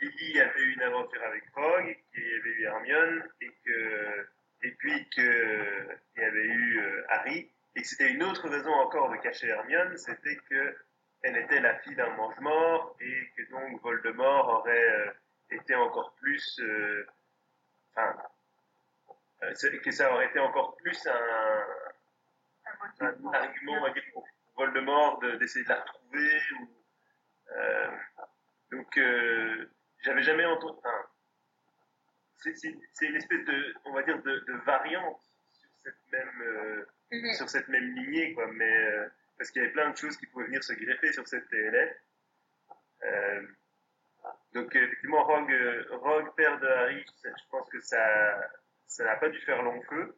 Lily avait eu une aventure avec Rogue, qu'il y avait eu Hermione, et que et puis que il y avait eu euh, Harry, et que c'était une autre raison encore de cacher Hermione, c'était que elle était la fille d'un mange-mort, et que donc Voldemort aurait euh, été encore plus, euh, enfin, euh, que ça aurait été encore plus un, un argument, on va dire, pour Voldemort de- d'essayer de la retrouver. Ou, euh, donc, euh, j'avais jamais entendu. enfin, c'est- une espèce de, on va dire, de, de variante sur cette même, euh, Mhm. sur cette même lignée, quoi. Mais euh, parce qu'il y avait plein de choses qui pouvaient venir se greffer sur cette TLF. Donc, euh, effectivement, Rogue, euh, Rogue, père de Harry, je pense que ça, ça n'a pas dû faire long feu.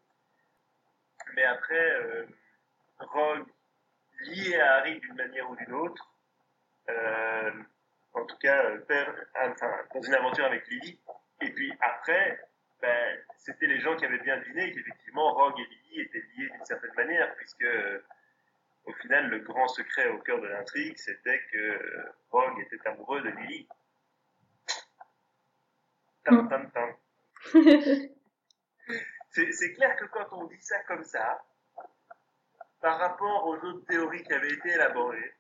Mais après, euh, Rogue lié à Harry d'une manière ou d'une autre. Euh, en tout cas, euh, père, enfin, dans une aventure avec Lily. Et puis après, ben, c'était les gens qui avaient bien deviné qu'effectivement, Rogue et Lily étaient liés d'une certaine manière, puisque au final, le grand secret au cœur de l'intrigue, c'était que Rogue était amoureux de Lily. Tam, tam, tam. c'est clair que quand on dit ça comme ça, par rapport aux autres théories qui avaient été élaborées,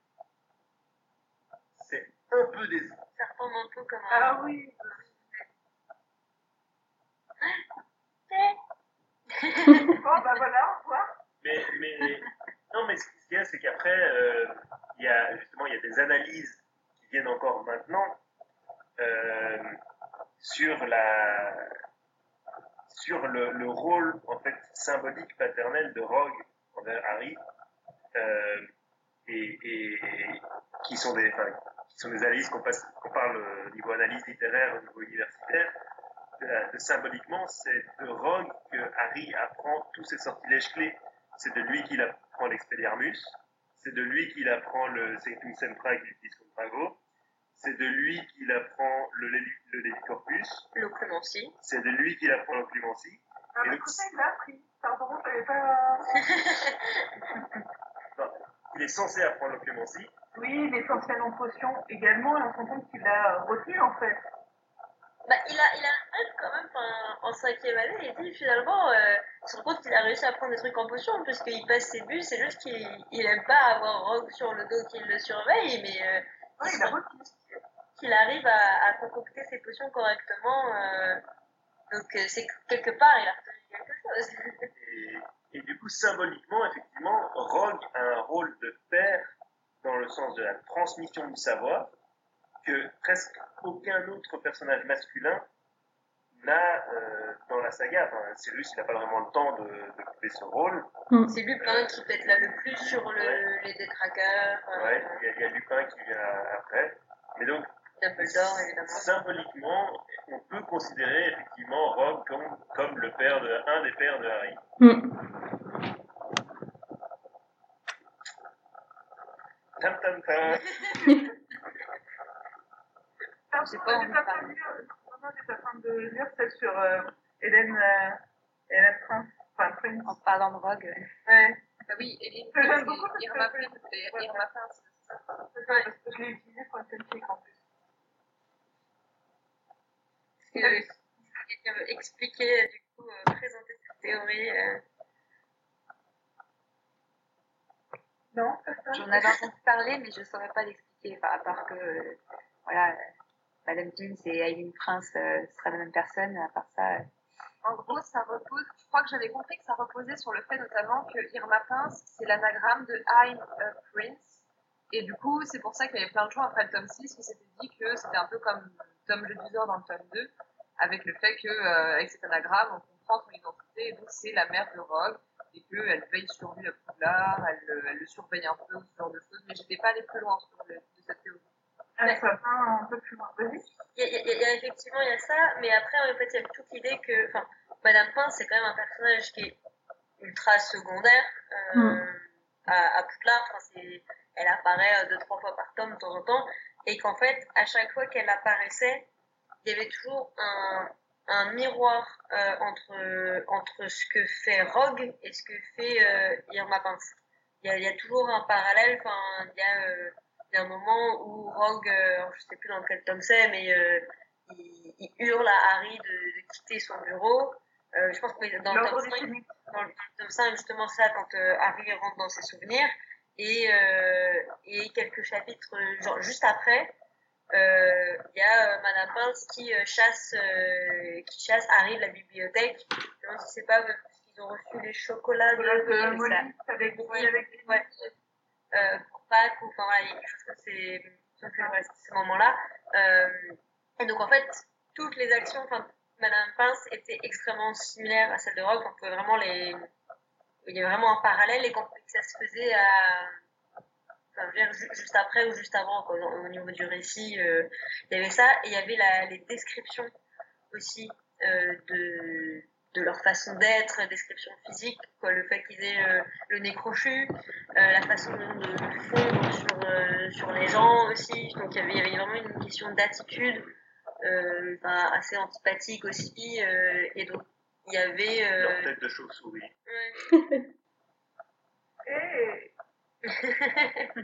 c'est un peu décevant. Ça retombe un peu comme un... Ah oui. bon, bah voilà, au revoir. Mais, mais, non, mais ce qu'il y a, c'est qu'après, euh, il y a justement, il y a des analyses qui viennent encore maintenant euh, sur la, sur le, le, rôle en fait symbolique paternel de Rogue envers Harry, euh, et, et, qui sont des, enfin, qui sont des analyses qu'on parle au niveau analyse littéraire, au niveau universitaire. Symboliquement, c'est de Rogue que Harry apprend tous ses sortilèges clés. C'est de lui qu'il apprend l'Expelliarmus, c'est de lui qu'il apprend le Sanctum Sempra utilise comme Drago, c'est de lui qu'il apprend le, le Lévicorpus. L'Occlumencie. C'est de lui qu'il apprend l'Occlumencie. Ah, mais comment il l'a appris? Pardon, je savais pas. non, il est censé apprendre l'Occlumencie. Oui, il est censé en potion également, et on se rend compte qu'il l'a retenu en fait. Bah, il a, il a quand même en, en cinquième année, et puis finalement, euh, il se rend compte qu'il a réussi à prendre des trucs en potion, puisqu'il passe ses buts, c'est juste qu'il il aime pas avoir Rogue sur le dos qui le surveille, mais euh, oui, il a retenu qu'il arrive à, à, concocter ses potions correctement. Euh, donc euh, c'est quelque part, il a retenu quelque chose. et, et, du coup, symboliquement, effectivement, Rogue a un rôle de père dans le sens de la transmission du savoir que presque aucun autre personnage masculin n'a euh, dans la saga. Enfin, Cyrus, il n'a pas vraiment le temps de, de couper ce rôle. Mm. C'est Lupin qui peut être là le plus sur le, ouais. les détraqueurs. Euh, ouais, il y, a, il y, a Lupin qui vient après. Mais donc, Dumbledore, évidemment. Symboliquement, on peut considérer effectivement Rogue comme, comme le père de, un des pères de Harry. Mm. Tam tam tam. Pardon, sais pas, on j'étais en train de lire, non, j'étais en train de lire celle sur euh, Hélène, euh, Hélène Prince, enfin Prince. En parlant de Rogue. Ouais. Ah oui, Hélène Prince Irma Prince. Irma Prince. Je l'ai utilisée pour une en plus. Est-ce que quelqu'un veut expliquer, du coup, euh, présenter cette théorie euh, Non, J'en avais entendu parler, mais je ne saurais pas l'expliquer. Enfin, à part que, euh, voilà, euh, Madame Pins et Eileen Prince euh, seraient la même personne. À part ça, euh, En gros, ça repose, je crois que j'avais compris que ça reposait sur le fait notamment que Irma Pince, c'est l'anagramme de I'm a Prince. Et du coup, c'est pour ça qu'il y avait plein de gens après le tome 6 qui s'étaient dit que c'était un peu comme Tom Jedusor dans le tome 2, avec le fait que, euh, avec cet anagramme, on comprend son identité, et donc c'est la mère de Rogue, et qu'elle veille sur lui à Poudlard, elle, le- elle le surveille un peu, ce genre de choses, mais j'étais pas allée plus loin sur le, de cette théorie. Ah, ça va un peu plus loin. Vas-y. il y, a- il y a- il y a effectivement, il y a ça, mais après, en fait, il y a toute l'idée que, enfin, Madame Pince, c'est quand même un personnage qui est ultra secondaire euh, Mm. à, à Poudlard. Enfin, c'est, elle apparaît euh, deux, trois fois par tome de temps en temps, et qu'en fait, à chaque fois qu'elle apparaissait, il y avait toujours un, un miroir euh, entre, entre ce que fait Rogue et ce que fait euh, Irma Pince. Il y, a, il y a toujours un parallèle, enfin, il y a, euh, il y a un moment où Rogue, euh, je sais plus dans quel tome c'est, mais euh, il, il hurle à Harry de, de quitter son bureau. Euh, je pense que dans le tome des 5, chimiques. dans le tome 5, justement ça, quand Harry rentre dans ses souvenirs. Et, euh, et quelques chapitres, euh, genre juste après, euh, il y a euh, Madame Pince qui euh, chasse, euh, qui chasse Harry de la bibliothèque. Je si c'est pas parce qu'ils ont reçu les chocolats de, de ça. avec, avec ouais. Euh, pour Pâques ou enfin voilà, il y a quelque chose comme c'est c'est ouais, c'est ce moment-là. Euh, et donc en fait, toutes les actions, enfin Madame Pince étaient extrêmement similaires à celles de Rogue. On pouvait vraiment les, il y avait vraiment un parallèle et quand ça se faisait à, enfin, juste après ou juste avant, au niveau du récit, euh, il y avait ça et il y avait la, les descriptions aussi euh, de de leur façon d'être, description physique, quoi, le fait qu'ils aient euh, le nez crochu, euh, la façon de fondre sur, sur les gens aussi. Donc il y avait, il y avait vraiment une question d'attitude assez antipathique aussi. et donc il y avait. Leur tête de chauve-souris. Ouais. et...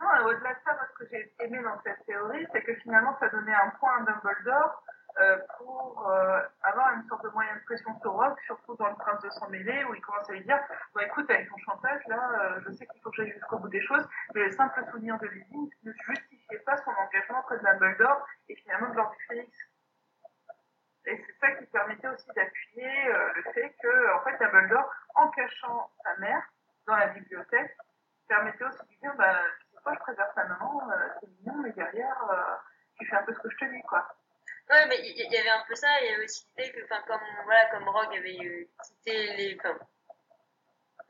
non, au-delà de ça, moi, ce que j'ai aimé dans cette théorie, c'est que finalement, ça donnait un point à Dumbledore euh, pour euh, avoir une sorte de moyen de pression sur Rogue, surtout dans le Prince de sang mêlé, où il commence à lui dire bon, écoute, avec ton chantage, là, euh, je sais qu'il faut que j'aille jusqu'au bout des choses, mais le simple souvenir de Lily ne justifiait pas son engagement auprès de Dumbledore et finalement de l'Ordre du Phénix. Et c'est ça qui permettait aussi d'appuyer le fait que, en fait, Dumbledore, en cachant sa mère dans la bibliothèque, permettait aussi de dire bah, tu sais je préserve ta maman, c'est mignon, mais derrière, tu fais un peu ce que je te dis, quoi. Ouais, mais il y, avait un peu ça, il y avait aussi l'idée que, comme, voilà, comme Rogue avait euh, quitté les, enfin,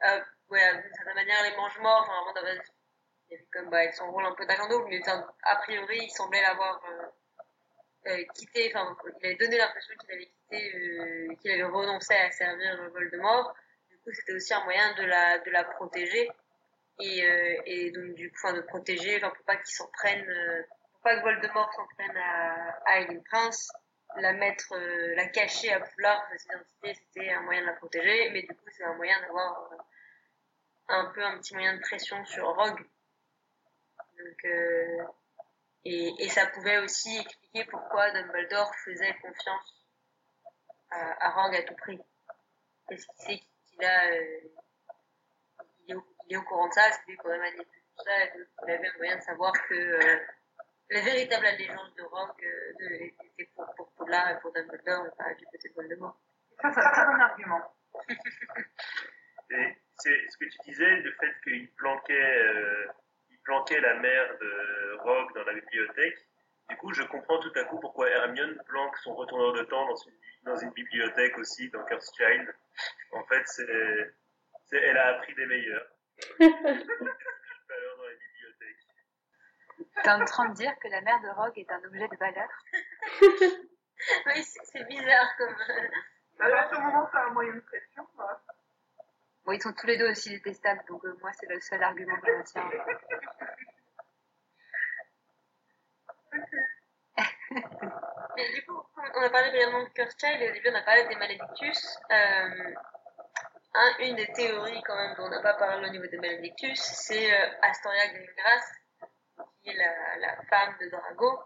euh, d'une certaine manière, les mange-morts, enfin, dans, il y avait comme, bah, son rôle un peu d'agent double, mais a priori, il semblait l'avoir euh, euh, quitté, enfin, il avait donné l'impression qu'il avait quitté, euh, qu'il avait renoncé à servir Voldemort. Du coup, c'était aussi un moyen de la, de la protéger. Et, euh, et donc, du coup, enfin, de protéger, enfin, pour pas qu'il s'en prenne, pas que Voldemort s'en prenne à, à Prince, la mettre, euh, la cacher à Poulard, sa identité, c'était un moyen de la protéger, mais du coup, c'est un moyen d'avoir euh, un peu un petit moyen de pression sur Rogue. Donc, euh, et, et, ça pouvait aussi expliquer pourquoi Dumbledore faisait confiance à, à Rogue à tout prix. Parce qu'il sait qu'il a, il est, au, il, est au, courant de ça, c'est lui quand même manipule tout ça, et donc il avait un moyen de savoir que la véritable allégeance de Rogue euh, était pour, pour Poudlard et pour Dumbledore et pas du côté de Voldemort. Ça, c'est un bon argument. et c'est ce que tu disais, le fait qu'il planquait, euh, planquait la mère de Rogue dans la bibliothèque. Du coup, je comprends tout à coup pourquoi Hermione planque son retourneur de temps dans une, dans une bibliothèque aussi, dans Cursed Child. En fait, c'est, elle a appris des meilleurs. T'es en train de dire que la mère de Rogue est un objet de valeur? Oui, c'est bizarre comme. Alors, à ce moment, c'est un moyen de pression. Bon, ils sont tous les deux aussi détestables, donc euh, moi, c'est le seul argument que je tiens. Mais du coup, on a parlé brièvement de Child et au début, on a parlé des Maledictus. Euh, un, une des théories, quand même, dont on n'a pas parlé au niveau des Maledictus, c'est euh, Astoria Greengrass qui est la, femme de Drago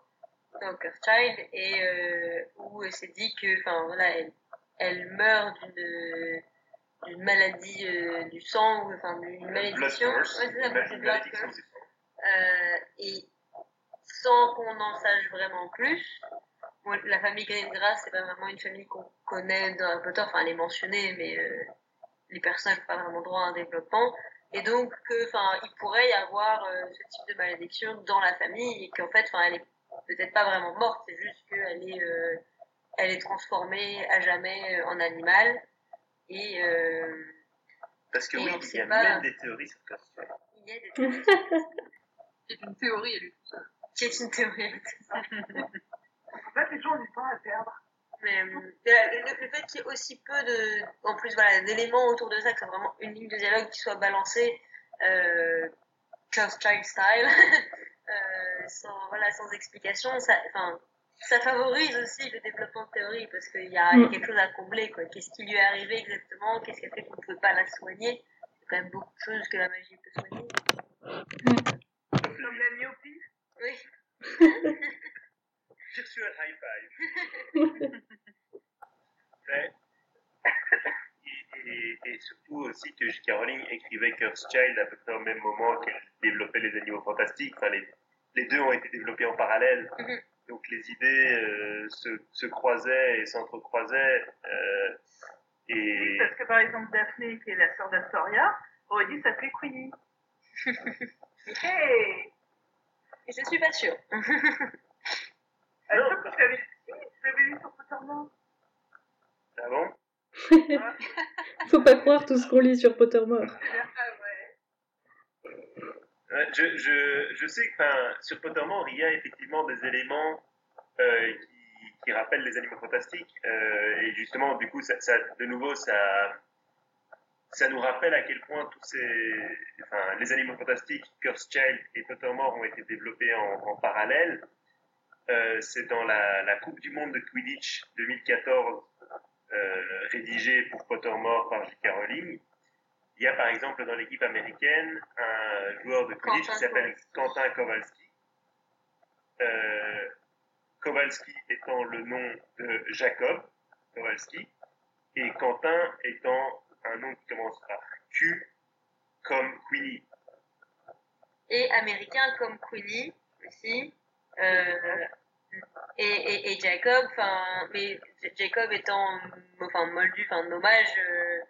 dans Child et où elle s'est dit que enfin voilà elle, elle meurt d'une d'une maladie euh, du sang ou enfin d'une malédiction. ouais, ça, euh, et sans qu'on en sache vraiment plus la famille Greengrass c'est pas vraiment une famille qu'on connaît dans Harry Potter enfin elle est mentionnée mais euh, les personnages n'ont pas vraiment droit à un développement. Et donc que enfin il pourrait y avoir euh, ce type de malédiction dans la famille et qu'en fait enfin elle est peut-être pas vraiment morte c'est juste qu'elle est euh, elle est transformée à jamais euh, en animal et parce que oui il y a même des théories sur ça il y a des théories. C'est une théorie elle. Est tout seule qui est une théorie elle. Est tout seule en fait les gens ont du temps à perdre. Mais euh, le, fait qu'il y ait aussi peu de, en plus voilà, d'éléments autour de ça, que c'est vraiment une ligne de dialogue qui soit balancée, euh, Child style, euh, sans, voilà, sans explication, ça, enfin, ça favorise aussi le développement de théorie parce qu'il y, a mm. quelque chose à combler, quoi. Qu'est-ce qui lui est arrivé exactement? Qu'est-ce qui a fait qu'on ne peut pas la soigner? Il y a quand même beaucoup de choses que la magie peut soigner. Comme la myopie? Oui. Virtual high five. et, et, surtout aussi que J.K. Rowling écrivait Curse Child à peu près au même moment qu'elle développait les animaux fantastiques. Enfin, les, les, deux ont été développés en parallèle. Mm-hmm. Donc les idées euh, se, se, croisaient et s'entrecroisaient. Euh, et... Oui, parce que par exemple, Daphné, qui est la sœur d'Astoria, aurait dit s'appeler Queenie. hey Et je suis pas sûre. Ah non, parce que je l'avais lu sur Pottermore. Ah bon? Faut pas croire tout ce qu'on lit sur Pottermore. Je, sais que sur Pottermore, il y a effectivement des éléments euh, qui, rappellent les animaux fantastiques. Euh, et justement, du coup, de nouveau, ça, nous rappelle à quel point tous ces, les animaux fantastiques, Curse Child et Pottermore ont été développés en, parallèle. Euh, c'est dans la, la, Coupe du Monde de Quidditch 2014, euh, rédigée pour Pottermore par J.K. Rowling. Il y a par exemple dans l'équipe américaine un joueur de Quidditch qui s'appelle Quentin Kowalski. Euh, Kowalski étant le nom de Jacob Kowalski et Quentin étant un nom qui commence par Q comme Queenie. Et américain comme Queenie aussi. Euh, et, et, et, Jacob, mais Jacob étant enfin moldu, enfin hommage, euh,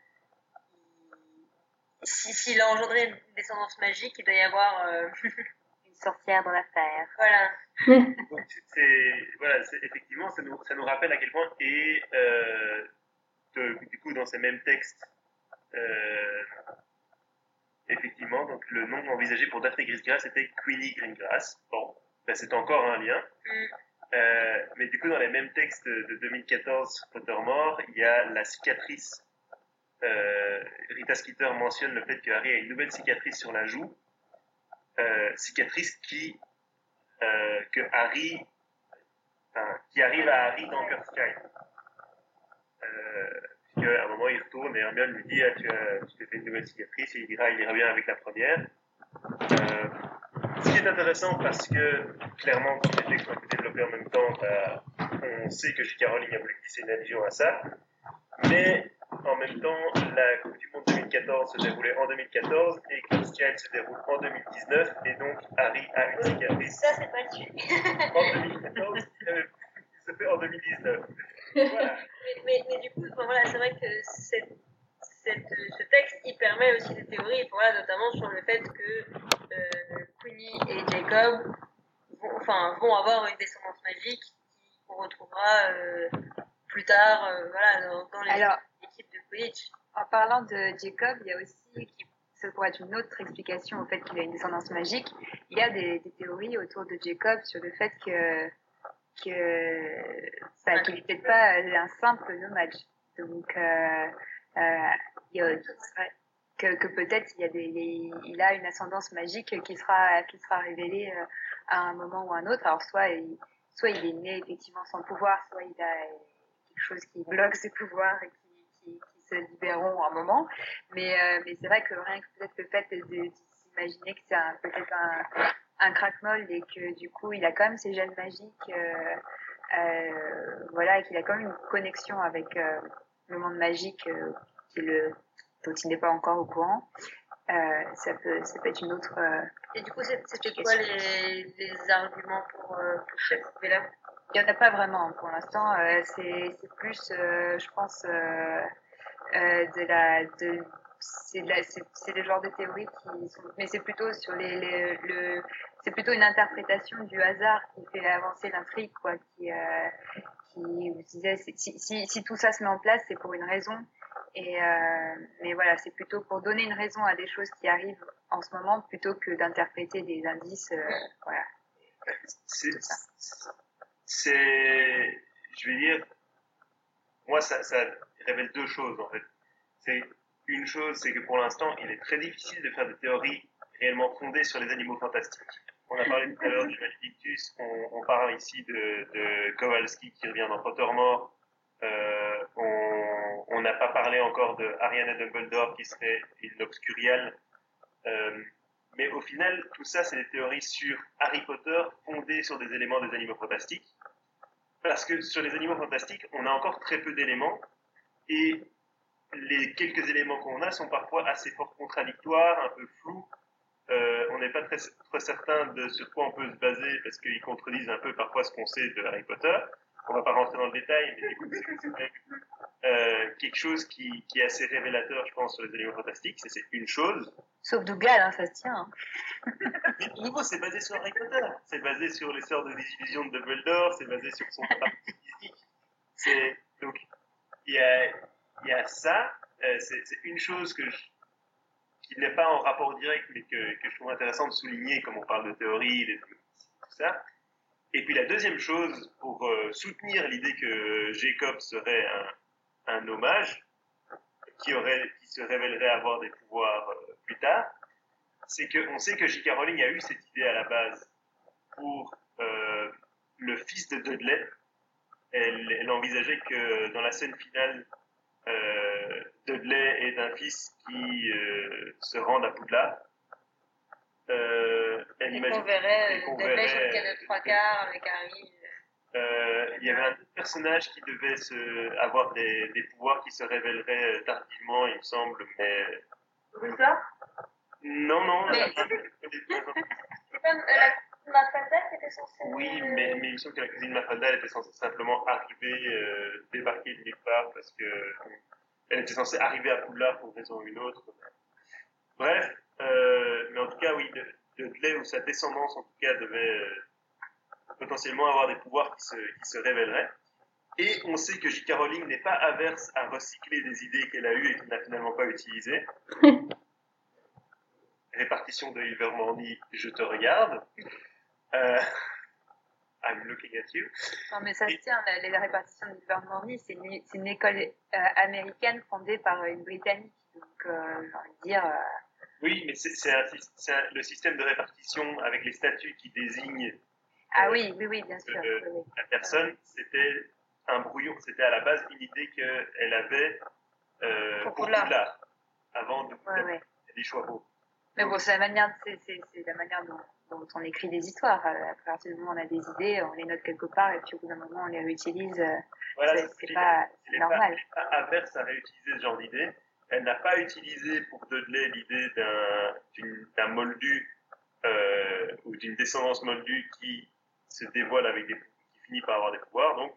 s'il a engendré une descendance magique, il doit y avoir euh, une sorcière dans l'affaire. Voilà. Donc, voilà, effectivement, ça nous, ça nous rappelle à quel point, et euh, de, du coup, dans ces mêmes textes, euh, effectivement, donc le nom envisagé pour Daphne Grisgrass c'était Queenie Greengrass. Bon, ben, c'est encore un lien. Mm. Euh, mais du coup, dans les mêmes textes de 2014, Pottermore, il y a la cicatrice. Euh, Rita Skeeter mentionne le fait que Harry a une nouvelle cicatrice sur la joue. Euh, cicatrice qui, euh, qui arrive à Harry dans Curse. Euh, à un moment, il retourne et Hermione lui dit ah, tu, t'es fait une nouvelle cicatrice et il dira il ira bien avec la première. Ce qui est intéressant parce que clairement, tous les textes ont été développés en même temps, bah, on sait que J.K. Rowling a voulu glisser une allusion à ça. Mais en même temps, la Coupe du Monde 2014 se déroulait en 2014 et Child se déroule en 2019 et donc Harry a une cicatrice. Ça, c'est pas le sujet. en 2014, il se fait en 2019. Voilà. mais, mais, mais, du coup, voilà, c'est vrai que cette, cette, ce texte, il permet aussi des théories, voilà, notamment sur le fait que euh, Queenie et Jacob vont, enfin, vont avoir une descendance magique qu'on retrouvera euh, plus tard euh, voilà, dans, dans l'équipe de Quidditch. En parlant de Jacob, il y a aussi, qui, ça pourrait être une autre explication au fait qu'il a une descendance magique, il y a des, des théories autour de Jacob sur le fait que que bah, qu'il n'était pas un simple nomade. Donc, euh, euh, il y a, que, que peut-être il y a des, les, il a une ascendance magique qui sera qui sera révélée à un moment ou à un autre. Alors soit il, soit il est né effectivement sans pouvoir, soit il a quelque chose qui bloque ses pouvoirs et qui, qui, qui se libéreront un moment. Mais euh, mais c'est vrai que rien que peut-être le fait de, de s'imaginer que c'est peut-être un, un crackmold et que du coup il a quand même ses gènes magiques, euh, euh, voilà, et qu'il a quand même une connexion avec euh, le monde magique euh, le, dont il n'est pas encore au courant. Euh, ça peut, ça peut être une autre. et du coup, c'était quoi les, les, arguments pour, pour cette là Il n'y en a pas vraiment pour l'instant. c'est plus, je pense, de la de c'est le genre de théorie qui sont, mais c'est plutôt sur les, les le, c'est plutôt une interprétation du hasard qui fait avancer l'intrigue, quoi, qui, euh, qui vous disait, si, si, si, tout ça se met en place, c'est pour une raison. Et euh, mais voilà, c'est plutôt pour donner une raison à des choses qui arrivent en ce moment plutôt que d'interpréter des indices. Euh, voilà. C'est, je vais dire, moi ça, ça révèle deux choses en fait. C'est une chose, c'est que pour l'instant, il est très difficile de faire des théories réellement fondées sur les animaux fantastiques. On a parlé tout à l'heure du Maledictus, on, on, parle ici de, de, Kowalski qui revient dans Pottermore. Euh, on n'a pas parlé encore de Ariana Dumbledore qui serait une obscuriale. Euh, mais au final, tout ça, c'est des théories sur Harry Potter fondées sur des éléments des animaux fantastiques. Parce que sur les animaux fantastiques, on a encore très peu d'éléments. Et les quelques éléments qu'on a sont parfois assez fort contradictoires, un peu flous. Euh, on n'est pas très, très, certain de sur quoi on peut se baser parce qu'ils contredisent un peu parfois ce qu'on sait de Harry Potter. On va pas rentrer dans le détail, mais du coup, c'est euh, quelque chose qui, qui, est assez révélateur, je pense, sur les éléments fantastiques. C'est une chose. Sauf Dougal, hein, ça se tient. Hein. mais de nouveau, c'est basé sur Harry Potter. C'est basé sur les sorts de division de Dumbledore. C'est basé sur son parti physique. C'est donc il y a il y a ça, euh, c'est une chose que je, qui n'est pas en rapport direct, mais que, que, je trouve intéressant de souligner, comme on parle de théorie, de, tout ça. Et puis la deuxième chose, pour euh, soutenir l'idée que Jacob serait un, hommage, qui, se révélerait avoir des pouvoirs euh, plus tard, c'est qu'on sait que J.K. Rowling a eu cette idée à la base pour euh, le fils de Dudley. Elle, elle, envisageait que dans la scène finale, Dudley est un fils qui se rende à Poudlard. Euh, elle et qu'on verrait qu Dudley sur le de trois quarts avec Harry. Euh, il y avait un personnage qui devait se, avoir des, des pouvoirs qui se révéleraient tardivement, il me semble, mais. Rusa Non, non. Mais... la Mafalda était censée. Oui, mais, mais il me semble que la cousine Mafalda elle était censée simplement arriver, euh, débarquer de nulle part parce que elle était censée arriver à Poudlard pour une raison ou une autre. Bref, euh, mais en tout cas, oui, Dudley de, ou sa descendance en tout cas devait euh, potentiellement avoir des pouvoirs qui se, qui se révéleraient. Et on sait que J.K. Rowling n'est pas averse à recycler des idées qu'elle a eues et qu'elle n'a finalement pas utilisées. Répartition de Ilvermorny, je te regarde. Euh, I'm looking at you. Non, mais ça se tient, la, la répartition de Ilvermorny, c'est une, une, école euh, américaine fondée par une Britannique. Donc, euh, j'ai envie de dire. Euh, oui, mais c'est le système de répartition avec les statuts qui désignent ah oui, oui, oui, bien sûr. Euh, oui. La personne, c'était un brouillon, c'était à la base une idée qu'elle avait euh, pour, pour Poudlard, avant de ouais, ouais. des choix beaux. Mais bon, c'est la manière, c'est la manière dont, dont, on écrit des histoires. À partir du moment où on a des idées, on les note quelque part et puis au bout d'un moment on les réutilise. Voilà, c'est pas normal. N'est pas averse à réutiliser ce genre d'idée. Elle n'a pas utilisé pour Dudley l'idée d'un moldu euh, ou d'une descendance moldue qui se dévoile avec des qui finit par avoir des pouvoirs. Donc,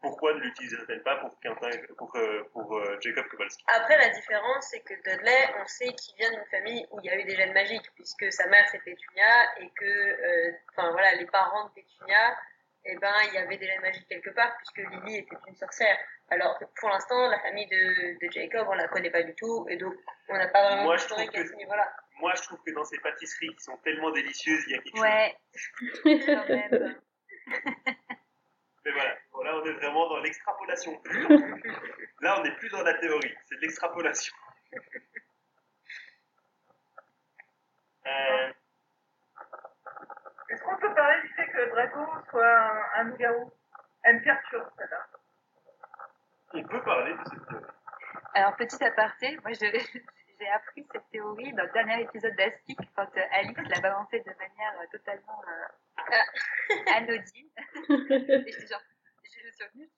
pourquoi ne l'utiliserait-elle pas pour, Quentin, pour, euh, pour euh, Jacob Kowalski? Après, la différence, c'est que Dudley, on sait qu'il vient d'une famille où il y a eu des gènes magiques, puisque sa mère c'est Pétunia et que, enfin voilà, les parents de Pétunia, eh ben, il y avait des gènes magiques quelque part, puisque Lily était une sorcière. Alors, pour l'instant, la famille de, de, Jacob, on la connaît pas du tout, et donc on n'a pas vraiment d'historique à ce niveau-là. Moi, je trouve que dans ces pâtisseries qui sont tellement délicieuses, il y a quelque ouais. chose. quand même. Mais voilà, bon, là on est vraiment dans l'extrapolation. là on n'est plus dans la théorie, c'est de l'extrapolation. Euh... Est-ce qu'on peut parler du fait que Draco soit un, un loup-garou? Elle me perturbe, celle-là. On peut parler de cette théorie. Alors, petit aparté, moi je, j'ai appris cette théorie dans le dernier épisode d'Astic quand euh, Alice l'a balancée de manière euh, totalement euh, anodine. Et j'étais genre, je le suis revenue,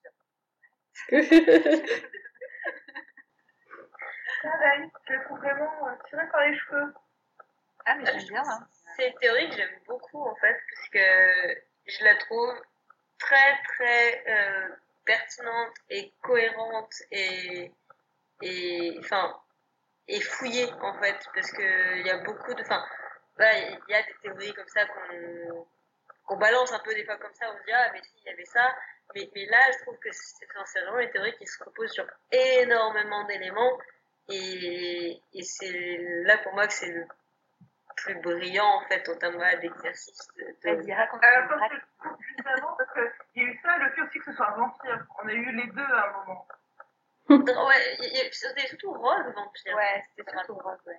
Pareil, je le trouve vraiment euh, tiré par les cheveux. Ah, mais j'aime bien. Hein. C'est une théorie que j'aime beaucoup en fait, puisque je la trouve très très euh, pertinente et cohérente et et enfin et fouiller en fait parce que il y a beaucoup de enfin il y a des théories comme ça qu'on qu'on balance un peu des fois comme ça on se dit ah mais si il y avait ça. Mais, mais là je trouve que c'est vraiment une théorie qui se repose sur énormément d'éléments et, et c'est là pour moi que c'est le plus brillant en fait en termes d'exercice de, de... Vas-y, raconte. Que, juste avant, parce qu'il y a eu ça, le fait aussi que ce soit un vampire. On a eu les deux à un moment. ouais, c'était surtout rose vampire. Ouais, c'était surtout rose, ouais.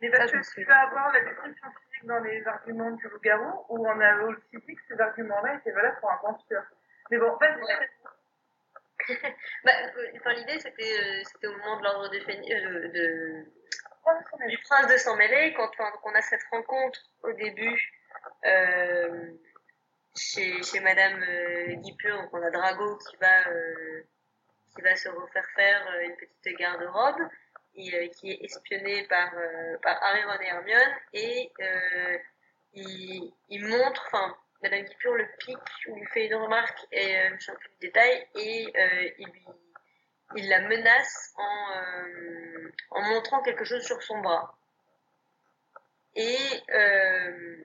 Mais parce que tu vas avoir la description physique dans les arguments du loup-garou, où on a aussi dit que ces arguments-là étaient valables pour un vampire. Mais bon, vas-y. Ouais. bah, enfin, l'idée, c'était, euh, c'était au moment de l'ordre de, euh, de, de, du prince de sang mêlé, quand on a cette rencontre au début euh, chez, chez Madame euh, Guipure, on a Drago qui va euh, qui va se refaire faire euh, une petite garde-robe et qui est espionné par, par Harry, Ron et Hermione et il, montre, enfin, Madame Guipure le pique ou lui fait une remarque et je ne sais plus de détails et il lui il la menace en, euh, en montrant quelque chose sur son bras. Et euh,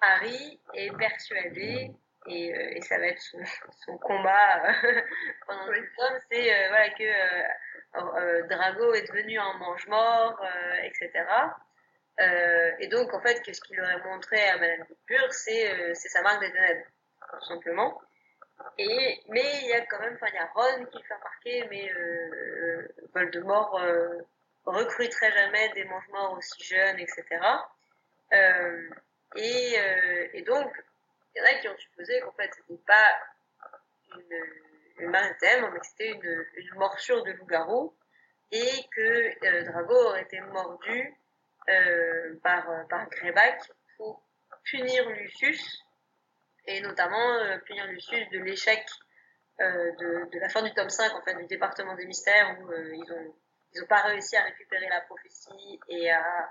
Harry est persuadé et, euh, et ça va être son, son combat euh, pendant oui. tout le c'est euh, voilà que Drago est devenu un mange-mort, etc. et donc, en fait, ce qu'il aurait montré à Madame Pure, c'est sa marque des ténèbres, tout simplement. Et, mais il y a quand même, enfin, il y a Ron qui fait remarquer, mais euh, Voldemort euh, recruterait jamais des mange-morts aussi jeunes, etc. Euh, et, euh, et, donc, il y en a qui ont supposé qu'en fait, c'était pas une, une thème, mais c'était une, une, morsure de loup-garou, et que euh, Drago aurait été mordu euh, par, par Greyback pour punir Lucius et notamment euh, punir Lucius de l'échec euh, de, de, la fin du tome 5 en fait du département des mystères où euh, ils ont ils ont pas réussi à récupérer la prophétie et à,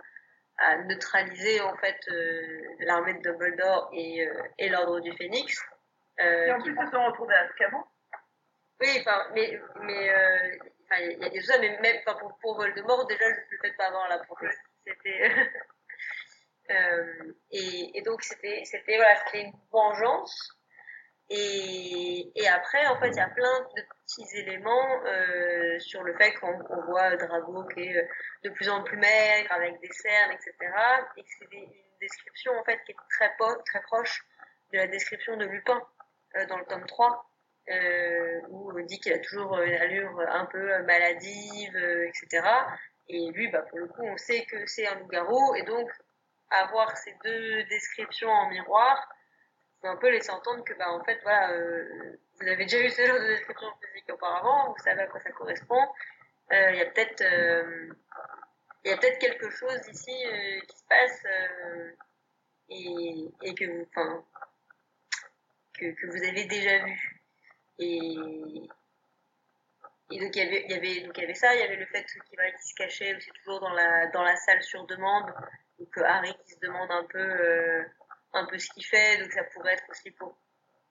à neutraliser en fait euh, l'armée de Dumbledore et, euh, et l'ordre du Phénix. Et en plus, ils se sont retrouvés à Azkaban. Oui, enfin, mais mais il y a des choses, mais même pour, pour Voldemort, déjà, je le fait pas avoir la prophétie. C'était Euh, et, donc c'était voilà une vengeance. Et, après en fait il y a plein de petits éléments euh, sur le fait qu'on qu voit Drago qui est de plus en plus maigre avec des cernes etc et c'est une description en fait qui est très très proche de la description de Lupin euh, dans le tome 3 euh, où on dit qu'il a toujours une allure un peu maladive etc et lui bah pour le coup on sait que c'est un loup-garou et donc avoir ces deux descriptions en miroir, c'est un peu laisser entendre que, bah, en fait, voilà, euh, vous avez déjà eu ce genre de description physique auparavant, vous savez à quoi ça correspond. Euh, il y a peut-être, euh, peut-être quelque chose ici qui se passe et, que vous, que vous avez déjà vu. Et, et donc il y avait, il y avait, donc il y avait ça, il y avait le fait qu'il va se cachait aussi toujours dans la, dans la salle sur demande donc Harry qui se demande un peu, euh, un peu ce qu'il fait, donc ça pourrait être aussi pour,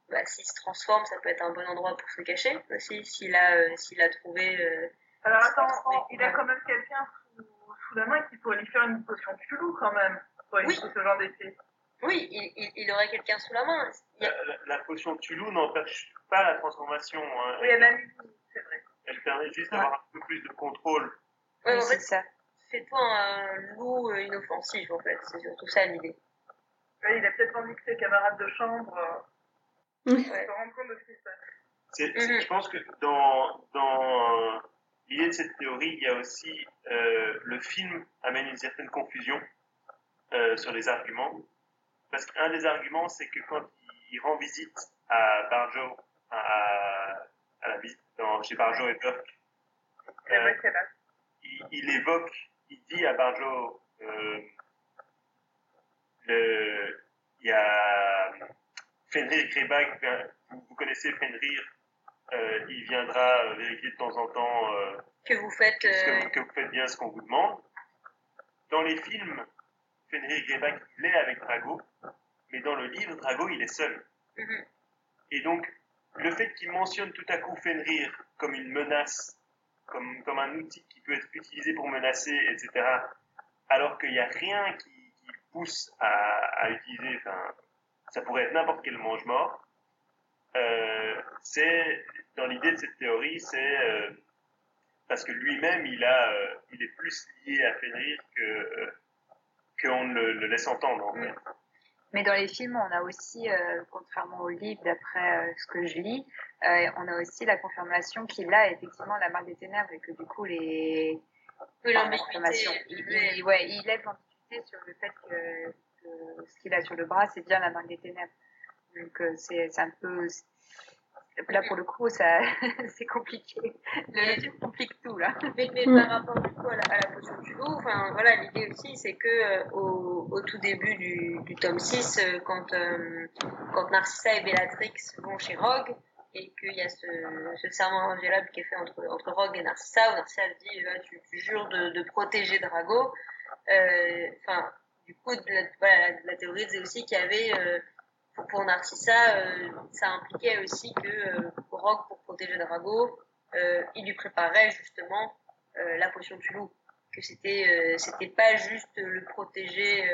bah, s'il se transforme, ça peut être un bon endroit pour se cacher aussi, s'il a, euh, s'il a trouvé. Euh, Alors attends, il a quand même quelqu'un sous, sous, la main qui pourrait lui faire une potion de chelou quand même, pour oui. ce genre d'effet. Oui, il, il, il aurait quelqu'un sous la main. A... La, la, la, potion de Tulou n'empêche pas la transformation. Hein. Oui, elle a c'est vrai. Elle permet juste d'avoir un peu plus de contrôle. Oui, en fait, ça fais-toi un loup inoffensif, en fait. C'est surtout ça l'idée. Ouais, il a peut-être envie que ses camarades de chambre euh, ouais. se rendent compte de ce qui se passe. -hmm. Je pense que dans, dans l'idée de cette théorie, il y a aussi euh, le film amène une certaine confusion euh, sur les arguments. Parce qu'un des arguments, c'est que quand il rend visite à Barjo, à, à la visite dans, chez Barjo et Burke, euh, il, il, évoque il dit à Barjo, euh, le, il y a Fenrir Greyback, vous, vous, connaissez Fenrir, euh, il viendra vérifier de temps en temps euh, que, vous faites, que, que, vous faites bien ce qu'on vous demande. Dans les films, Fenrir Greyback, il est avec Drago, mais dans le livre, Drago, il est seul. Mm -hmm. Et donc, le fait qu'il mentionne tout à coup Fenrir comme une menace comme, comme un outil qui peut être utilisé pour menacer, etc., alors qu'il n'y a rien qui, qui pousse à, à, utiliser, enfin, ça pourrait être n'importe quel mange-mort, euh, c'est, dans l'idée de cette théorie, c'est euh, parce que lui-même, il, a, euh, il est plus lié à Fenrir que, qu'on le, le, laisse entendre, en fait. Mais dans les films, on a aussi, euh, contrairement au livre, d'après euh, ce que je lis, euh, on a aussi la confirmation qu'il a effectivement la marque des ténèbres et que du coup, les. Oui, enfin, l'ambiguïté. Il, il, ouais, il lève l'ambiguïté sur le fait que, que ce qu'il a sur le bras, c'est bien la marque des ténèbres. Donc, c'est un peu. Là, pour le coup, ça, c'est compliqué. Le film complique tout, là. Mais, mais par rapport, du coup, à la, à la potion du loup, enfin, voilà, l'idée aussi, c'est que, euh, au, au, tout début du, du tome 6, euh, quand, euh, quand Narcissa et Bellatrix vont chez Rogue, et qu'il y a ce, ce serment inviolable qui est fait entre, entre Rogue et Narcissa, où Narcissa dit, là, tu, tu jures de, de protéger Drago. Enfin, du coup, la, voilà, la, la théorie disait aussi qu'il y avait, pour, pour Narcissa, euh, ça impliquait aussi que euh, Rogue, pour protéger Drago, euh, il lui préparait justement la potion du loup. Que c'était c'était pas juste le protéger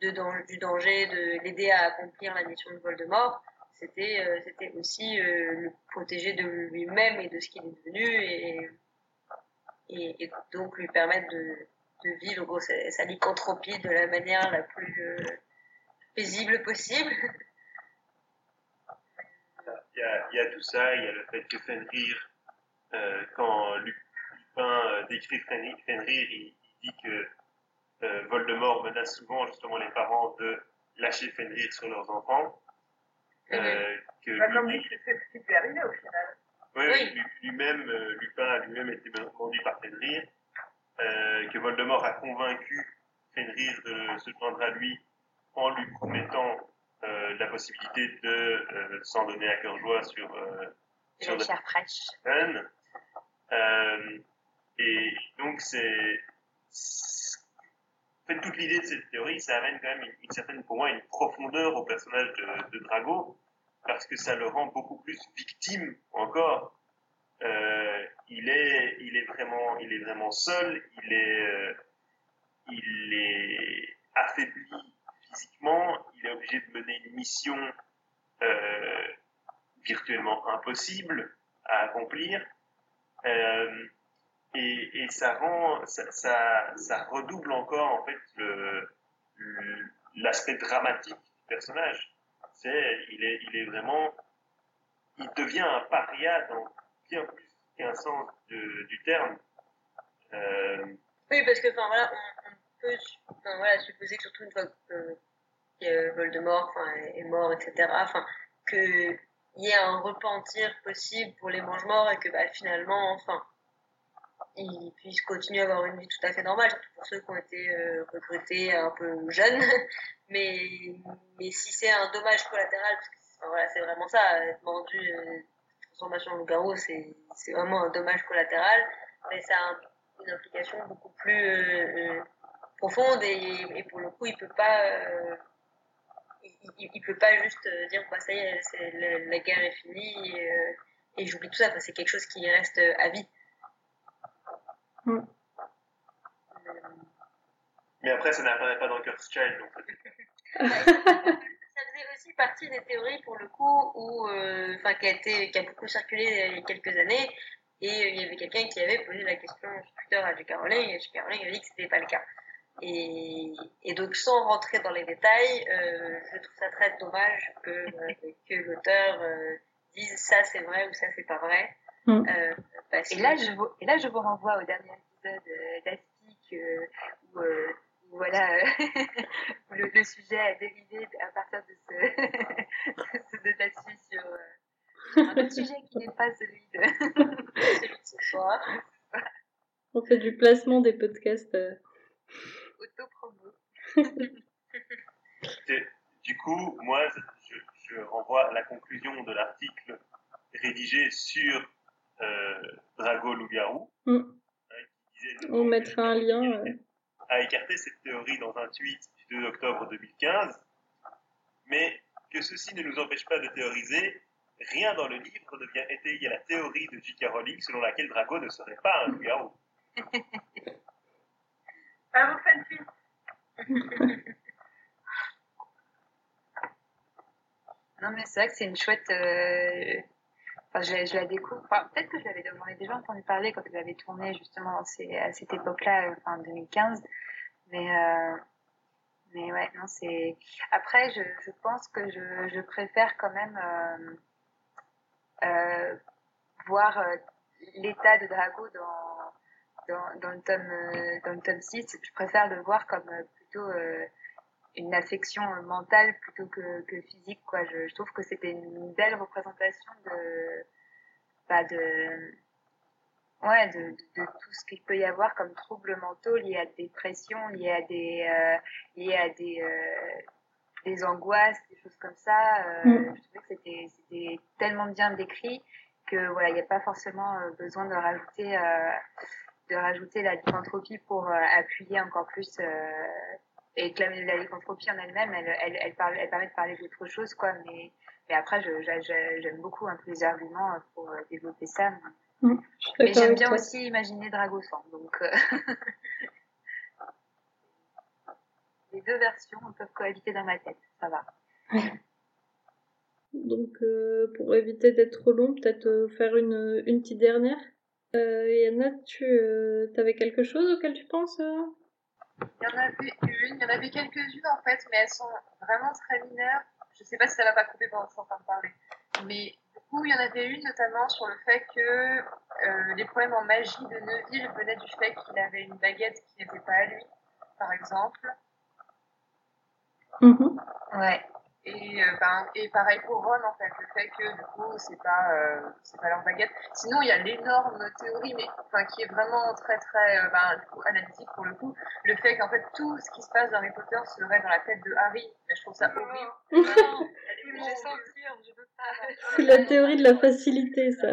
de, du danger, de l'aider à accomplir la mission de Voldemort, c'était c'était aussi le protéger de lui-même et de ce qu'il est devenu et, et, et, donc lui permettre de, de vivre sa, lycanthropie de la manière la plus paisible possible. Il y, a, tout ça, il y a le fait que Fenrir, quand Lupin décrit Fenrir, Fenrir il, dit que Voldemort menace souvent justement les parents de lâcher Fenrir sur leurs enfants. Euh, que bah, comme lui, c'est ce qui lui est arrivé au final. Oui, lui-même, euh, Lupin a lui-même été vendu par Fenrir, euh, que Voldemort a convaincu Fenrir de se joindre à lui en lui promettant euh, la possibilité de euh, s'en donner à cœur joie sur, euh, sur la chair fraîche. et donc, c'est en fait, toute l'idée de cette théorie, ça amène quand même une, certaine, pour moi, une profondeur au personnage de, Drago, parce que ça le rend beaucoup plus victime encore. Euh, il est, il est vraiment, il est vraiment seul. Il est, euh, il est affaibli physiquement. Il est obligé de mener une mission euh, virtuellement impossible à accomplir. Euh, et, ça rend, ça, redouble encore en fait l'aspect dramatique du personnage. Il est, vraiment, il devient un paria dans bien plus qu'un sens du terme. Euh... Oui, parce que enfin voilà, on voilà, supposer que surtout une fois que, que Voldemort est mort, etc. Enfin, que il y ait un repentir possible pour les mange-morts et que bah, finalement, enfin, ils puissent continuer à avoir une vie tout à fait normale, surtout pour ceux qui ont été euh, recrutés un peu jeunes. mais, si c'est un dommage collatéral, parce que voilà, c'est vraiment ça, être vendu euh, transformation en loup-garou, c'est, c'est vraiment un dommage collatéral, mais ça a une implication beaucoup plus euh, euh, profonde et, et, pour le coup, il peut pas. Euh, il, il, peut pas juste dire bah ça y est c'est, la, la, guerre est finie et, et j'oublie tout ça enfin, c'est quelque chose qui reste à vie Mm. Mais après, ça n'apparaît pas dans Curse Child. Donc... ça faisait aussi partie des théories, pour le coup, où, euh, enfin, qui, a été, qui a beaucoup circulé il y a quelques années. Et euh, il y avait quelqu'un qui avait posé la question sur Twitter à J.K. Rowling, et J.K. Rowling avait dit que c'était pas le cas. Et, et, donc, sans rentrer dans les détails, euh, je trouve ça très dommage que, euh, que l'auteur euh, dise ça c'est vrai ou ça c'est pas vrai. Mm. Euh, et, là, je vous, et là, je vous renvoie au dernier épisode d'Aspic euh, où, euh, où, voilà, où le, le, sujet a dérivé à partir de ce, de là-dessus sur, sur un autre sujet qui n'est pas celui de, celui de ce soir. On fait du placement des podcasts. Auto-promo. du coup, moi, je, je renvoie à la conclusion de l'article rédigé sur euh, Drago Loup-Garou. Mm. On mettra un lien. A écarté cette théorie dans un tweet du 2 octobre 2015, mais que ceci ne nous empêche pas de théoriser, rien dans le livre ne vient étayer la théorie de J.K. Rowling selon laquelle Drago ne serait pas un loup-garou. À vous, Non, mais c'est vrai que c'est une chouette. Euh, Enfin, je, la découvre. Enfin, peut-être que je l'avais déjà entendu parler quand elle avait tourné justement à cette époque-là, euh, enfin 2015. Mais euh, mais ouais, non, c'est. Après, je, je pense que je, je préfère quand même voir l'état de Drago dans, dans, dans, le tome, euh, dans le tome 6. Je préfère le voir comme plutôt une affection mentale plutôt que, que physique quoi je, je trouve que c'était une belle représentation de bah de ouais de, de, de, tout ce qu'il peut y avoir comme troubles mentaux liés à des pressions liés à des euh, liés à des euh, des angoisses des choses comme ça euh, mm. je trouvais que c'était tellement bien décrit que voilà il n'y a pas forcément euh, besoin de rajouter euh, de rajouter la lycanthropie pour euh, appuyer encore plus et que la, la lycanthropie en elle-même, elle, elle, elle, parle, elle permet de parler d'autre chose, quoi. Mais, mais après, j'aime beaucoup un peu les arguments pour euh, développer ça. Mmh, mais j'aime bien toi. aussi imaginer Dragosan. Donc, euh... les deux versions peuvent cohabiter dans ma tête. Ça va. Donc, euh, pour éviter d'être trop long, peut-être euh, faire une, une petite dernière? Euh, Yana, tu euh, avais quelque chose auquel tu penses Il y en avait une, il y en avait quelques-unes en fait, mais elles sont vraiment très mineures. Je sais pas si ça va pas couper pendant que je suis en train de parler. Mais du coup, il y en avait une notamment sur le fait que euh, les problèmes en magie de Neville venaient du fait qu'il avait une baguette qui n'était pas à lui, par exemple. Mhm. Ouais. Et, euh, ben, et pareil pour Ron, en fait, le fait que du coup, c'est pas, euh, c'est pas leur baguette. Sinon, il y a l'énorme théorie, mais enfin, qui est vraiment très, très euh, ben, du coup, analytique pour le coup, le fait qu'en fait, tout ce qui se passe dans Harry Potter serait dans la tête de Harry. Mais je trouve ça horrible. Non, je censure, je veux pas. C'est la théorie de la facilité, ça.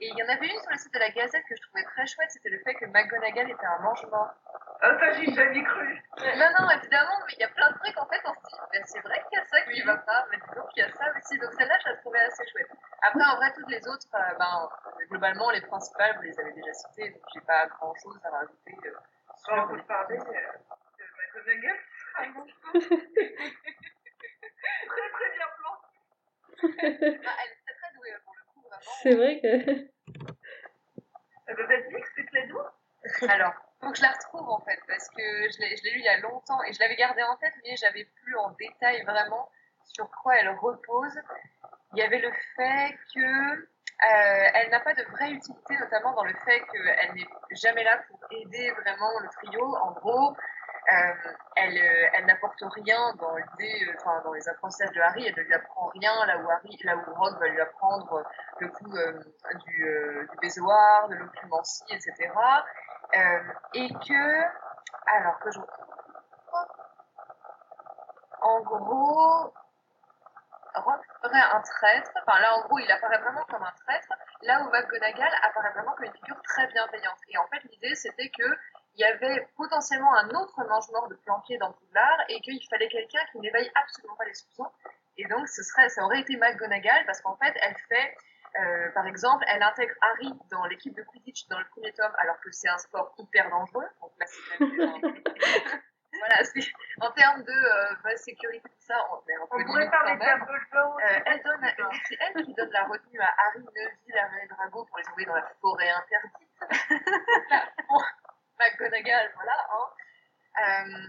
Et il y en avait une sur le site de la Gazette que je trouvais très chouette, c'était le fait que McGonagall était un mange-mort. Ah, ça, j'y ai jamais cru. Non, non, évidemment, mais il y a plein de trucs, en fait, on se dit, ben, c'est vrai qu'il y a ça qui va pas, mais disons qu'il y a ça aussi. Donc celle-là, je la trouvais assez chouette. Après, en vrai, toutes les autres, euh, ben, globalement, les principales, vous les avez déjà citées, donc j'ai pas grand-chose à rajouter. euh, sur On les- peut parler euh, de McGonagall. par exemple. Très, très bien planté. Ah, elle est très très douée, pour le coup, vraiment. C'est vrai que. Eh ben, vas-y, explique-les-nous. Alors, faut que je la retrouve en fait, parce que je l'ai lu il y a longtemps et je l'avais gardée en tête, mais j'avais plus en détail vraiment sur quoi elle repose. Il y avait le fait que euh, elle n'a pas de vraie utilité, notamment dans le fait qu'elle n'est jamais là pour aider vraiment le trio. En gros, euh, elle, euh, elle n'apporte rien euh, dans les apprentissages de Harry. Elle ne lui apprend rien là où Harry, là où Ron va lui apprendre le coup du, du de l'occlumencie, etc. Euh, et que, alors que je en gros, serait un traître. Enfin, là, en gros, il apparaît vraiment comme un traître. Là où McGonagall apparaît vraiment comme une figure très bienveillante. Et en fait, l'idée, c'était que il y avait potentiellement un autre mange-mort de planqué dans Poudlard et qu'il fallait quelqu'un qui n'éveille absolument pas les soupçons. Et donc, ce serait, ça aurait été McGonagall parce qu'en fait, elle fait, euh, par exemple, elle intègre Harry dans l'équipe de Quidditch dans le premier tome alors que c'est un sport hyper dangereux. Donc là, c'est voilà, en termes de euh, sécurité, tout ça, on un peu On pourrait faire des même. Dumbledore. Euh, elle donne, c'est elle qui donne la retenue à Harry, Neville, Hermione et Drago pour les envoyer dans la forêt interdite. Bon, McGonagall, voilà. Hein. Euh,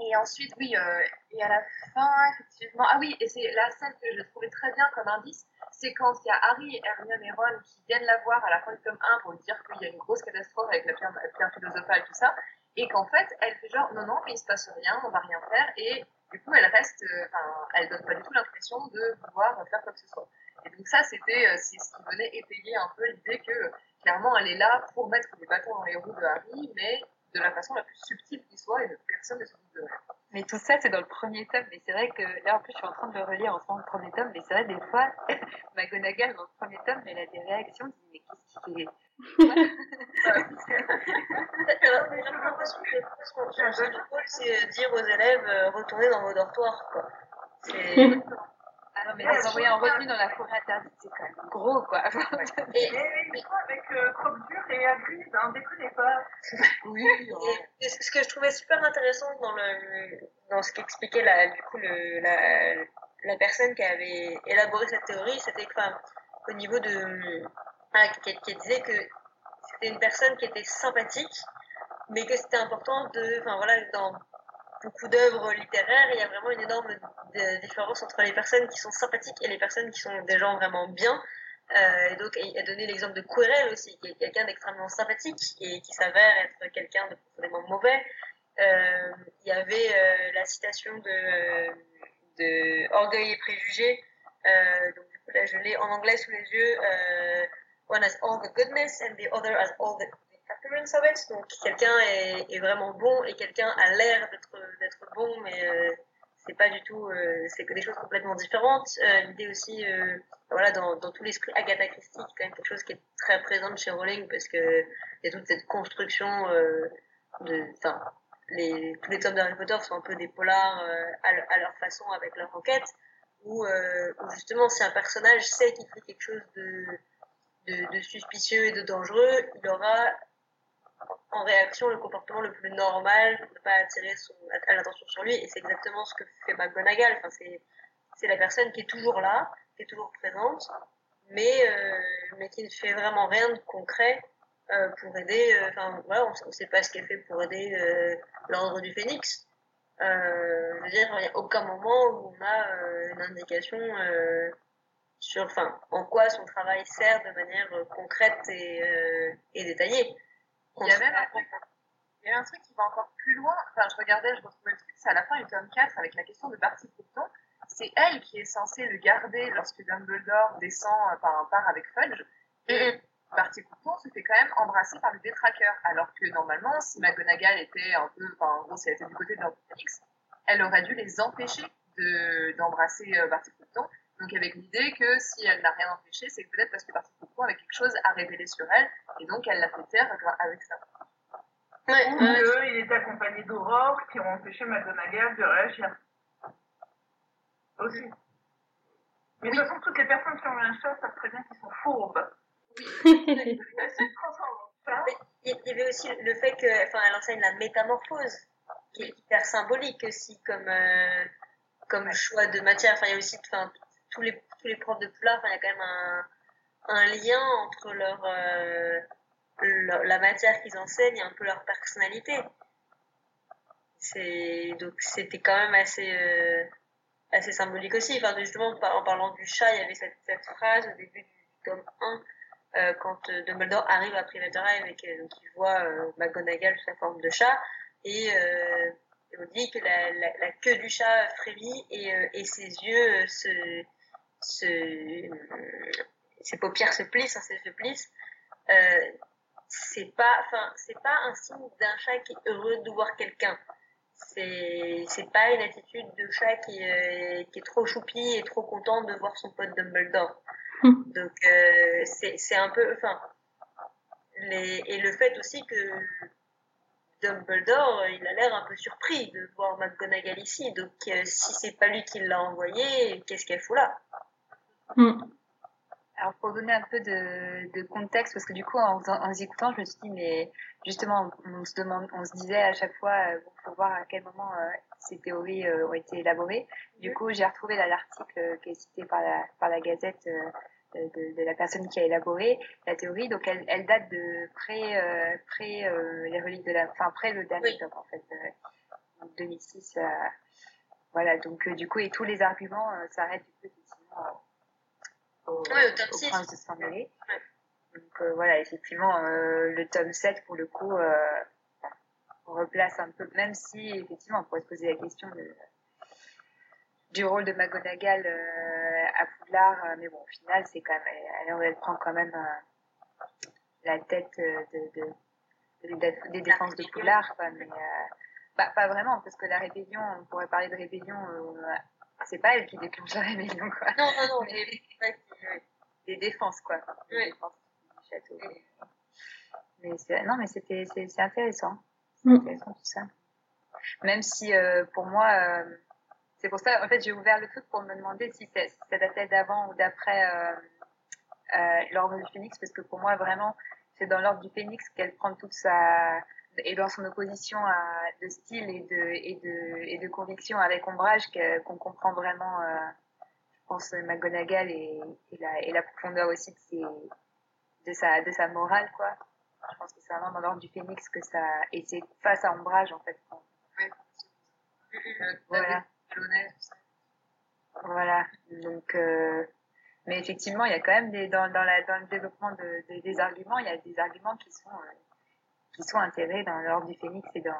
et ensuite, oui, euh, et à la fin, effectivement, ah oui, et c'est la scène que je trouvais très bien comme indice, quand il y a Harry, Hermione et Ron qui viennent la voir à la fin du tome 1 pour lui dire qu'il y a une grosse catastrophe avec la pierre, philosophale et tout ça, et qu'en fait, elle fait genre, non, non, mais il se passe rien, on va rien faire, et du coup, elle reste, euh, enfin, elle donne pas du tout l'impression de pouvoir faire quoi que ce soit. Et donc ça, c'était, euh, ce qui venait étayer un peu l'idée que, clairement, elle est là pour mettre des bâtons dans les roues de Harry, mais de la façon la plus subtile qui soit, et que personne ne se doute de rien. Mais tout ça, c'est dans le premier tome. Mais c'est vrai que là, en plus, je suis en train de le relire en ce moment, le premier tome. Mais c'est vrai, des fois, McGonagall, dans le premier tome, elle a des réactions. Je mais qu'est-ce qui est? Vraiment l'impression que son seul rôle, c'est dire aux élèves euh, retournez dans vos dortoirs. Quoi. C'est... Non, mais les envoyer en retenue dans la forêt interdite, c'est quand même gros, quoi. Et, avec euh, Croque-Dur et Hagrid, hein, déconnez pas. oui, et ce que je trouvais super intéressant dans, le, dans ce qu'expliquait la, du coup le, la, la personne qui avait élaboré cette théorie, c'était enfin, au niveau de. ah, qui, qui disait que c'était une personne qui était sympathique, mais que c'était important de. Enfin voilà, dans beaucoup d'œuvres littéraires, il y a vraiment une énorme différence entre les personnes qui sont sympathiques et les personnes qui sont des gens vraiment bien. Euh, et donc, il a donné l'exemple de Quirrell aussi, qui est quelqu'un d'extrêmement sympathique et qui s'avère être quelqu'un de profondément mauvais. Euh, il y avait euh, la citation de, Orgueil et Préjugés. Donc, du coup, là, je l'ai en anglais sous les yeux. One has all the goodness and the other has all the of it. Donc, quelqu'un est, vraiment bon et quelqu'un a l'air d'être bon, mais euh, c'est pas du tout, euh, c'est des choses complètement différentes. Euh, L'idée aussi, euh, voilà, dans, dans tout l'esprit Agatha Christie, qui est quand même quelque chose qui est très présente chez Rowling, parce que il y a toute cette construction euh, de, enfin, les, tous les tomes d'Harry Potter sont un peu des polars à, leur- façon avec leur enquête, où, où justement si un personnage sait qu'il fait quelque chose de, de, de suspicieux et de dangereux, il aura en réaction le comportement le plus normal pour ne pas attirer son, l'attention sur lui, et c'est exactement ce que fait McGonagall. Enfin, c'est, c'est la personne qui est toujours là, qui est toujours présente, mais, euh, mais qui ne fait vraiment rien de concret euh, pour aider. euh, Enfin, voilà, on, ne sait pas ce qu'elle fait pour aider l'ordre du Phénix. Je veux dire, il n'y a aucun moment où on a une indication sur, en quoi son travail sert de manière concrète et détaillée. Il y a même un truc, il y a un truc qui va encore plus loin. Enfin, je regardais, je retrouvais le truc, c'est à la fin du tome 4 avec la question de Barty Croughton. C'est elle qui est censée le garder lorsque Dumbledore descend, enfin, part avec Fudge. Et Barty Croughton se fait quand même embrasser par le détraqueur. Alors que normalement, si McGonagall était un peu, enfin, en gros, si elle était du côté de Phoenix, elle aurait dû les empêcher de, d'embrasser euh, Barty. Donc avec l'idée que si elle n'a rien empêché, c'est peut-être parce que Barty Croughton avait quelque chose à révéler sur elle, et donc elle l'a fait taire gra- avec ça. Ouais, Ou ouais, qu'il était accompagné d'Aurore qui ont empêché McGonagall de réagir. Aussi. Mais de toute façon, toutes les personnes qui ont eu un chat savent très bien qu'ils sont fourbes. Chat. Il y avait aussi le fait que, enfin, elle enseigne la métamorphose, qui est hyper symbolique aussi comme, euh, comme choix de matière. Enfin, il y a aussi, enfin, tous les, tous les profs de Poulard, il y a quand même un, un lien entre euh, leur- la matière qu'ils enseignent et un peu leur personnalité. C'est, donc, c'était quand même assez, euh, assez symbolique aussi. Enfin, justement, en par- en parlant du chat, il y avait cette, cette phrase au début du tome 1 euh, quand Dumbledore arrive à Privet Drive et qu'il voit McGonagall sous sa forme de chat et on dit que la, la, la queue du chat frémit et, et ses yeux se, se ses paupières se plissent, hein, se plissent. Euh, c'est pas, enfin, c'est pas un signe d'un chat qui est heureux de voir quelqu'un. C'est, c'est pas une attitude de chat qui, euh, qui est trop choupi et trop content de voir son pote Dumbledore. Donc euh, c'est c'est un peu, enfin, les, et le fait aussi que Dumbledore, il a l'air un peu surpris de voir McGonagall ici. Donc euh, si c'est pas lui qui l'a envoyé, qu'est-ce qu'elle fout là? Hmm. Alors pour donner un peu de, de contexte, parce que du coup en, les écoutant, je me suis dit mais justement on se demande, on se disait à chaque fois, euh, bon, faut voir à quel moment euh, ces théories euh, ont été élaborées. Du coup j'ai retrouvé l'article euh, qui est cité par la par la Gazette euh, de, la personne qui a élaboré la théorie. Donc elle, elle date de près euh, près euh, les reliques de la, enfin près le dernier Oui. en fait, euh, en 2006. euh, voilà donc euh, du coup et tous les arguments euh, s'arrêtent du coup effectivement. Au, au tome au six. prince de Ouais. Donc euh, voilà, effectivement, euh, le tome 7, pour le coup, euh, on replace un peu, même si effectivement on pourrait se poser la question de, du rôle de McGonagall à Poudlard, mais bon, au final, c'est quand même, elle, elle, prend quand même la tête de, de, de- de- des défenses de Poudlard, quoi, mais bah, pas vraiment, parce que la rébellion, on pourrait parler de rébellion, euh, c'est pas elle qui déclenche la rébellion, quoi. Non, non, non, Mais-. des défenses quoi des Oui. défenses du château mais c'est- non mais c'était c'est c'est intéressant c'est Mm. intéressant tout ça même si euh, pour moi euh, c'est pour ça en fait j'ai ouvert le truc pour me demander si, c'est- si ça datait d'avant ou d'après euh, euh, l'ordre du phénix parce que pour moi vraiment c'est dans l'ordre du phénix qu'elle prend toute sa et dans son opposition à, de style et de et de et de conviction avec ombrage qu'on comprend vraiment euh, je pense McGonagall et, et, la, et la profondeur aussi de, ses, de, sa, de sa morale, quoi. Je pense que c'est vraiment dans l'ordre du phénix que ça. Et c'est face à Ombrage, en fait. qu'on- Euh, Voilà. Voilà. Donc, euh, mais effectivement, il y a quand même des, dans, dans, la, dans le développement de, de- des arguments, il y a des arguments qui sont, euh, qui sont intégrés dans l'ordre du phénix et dans,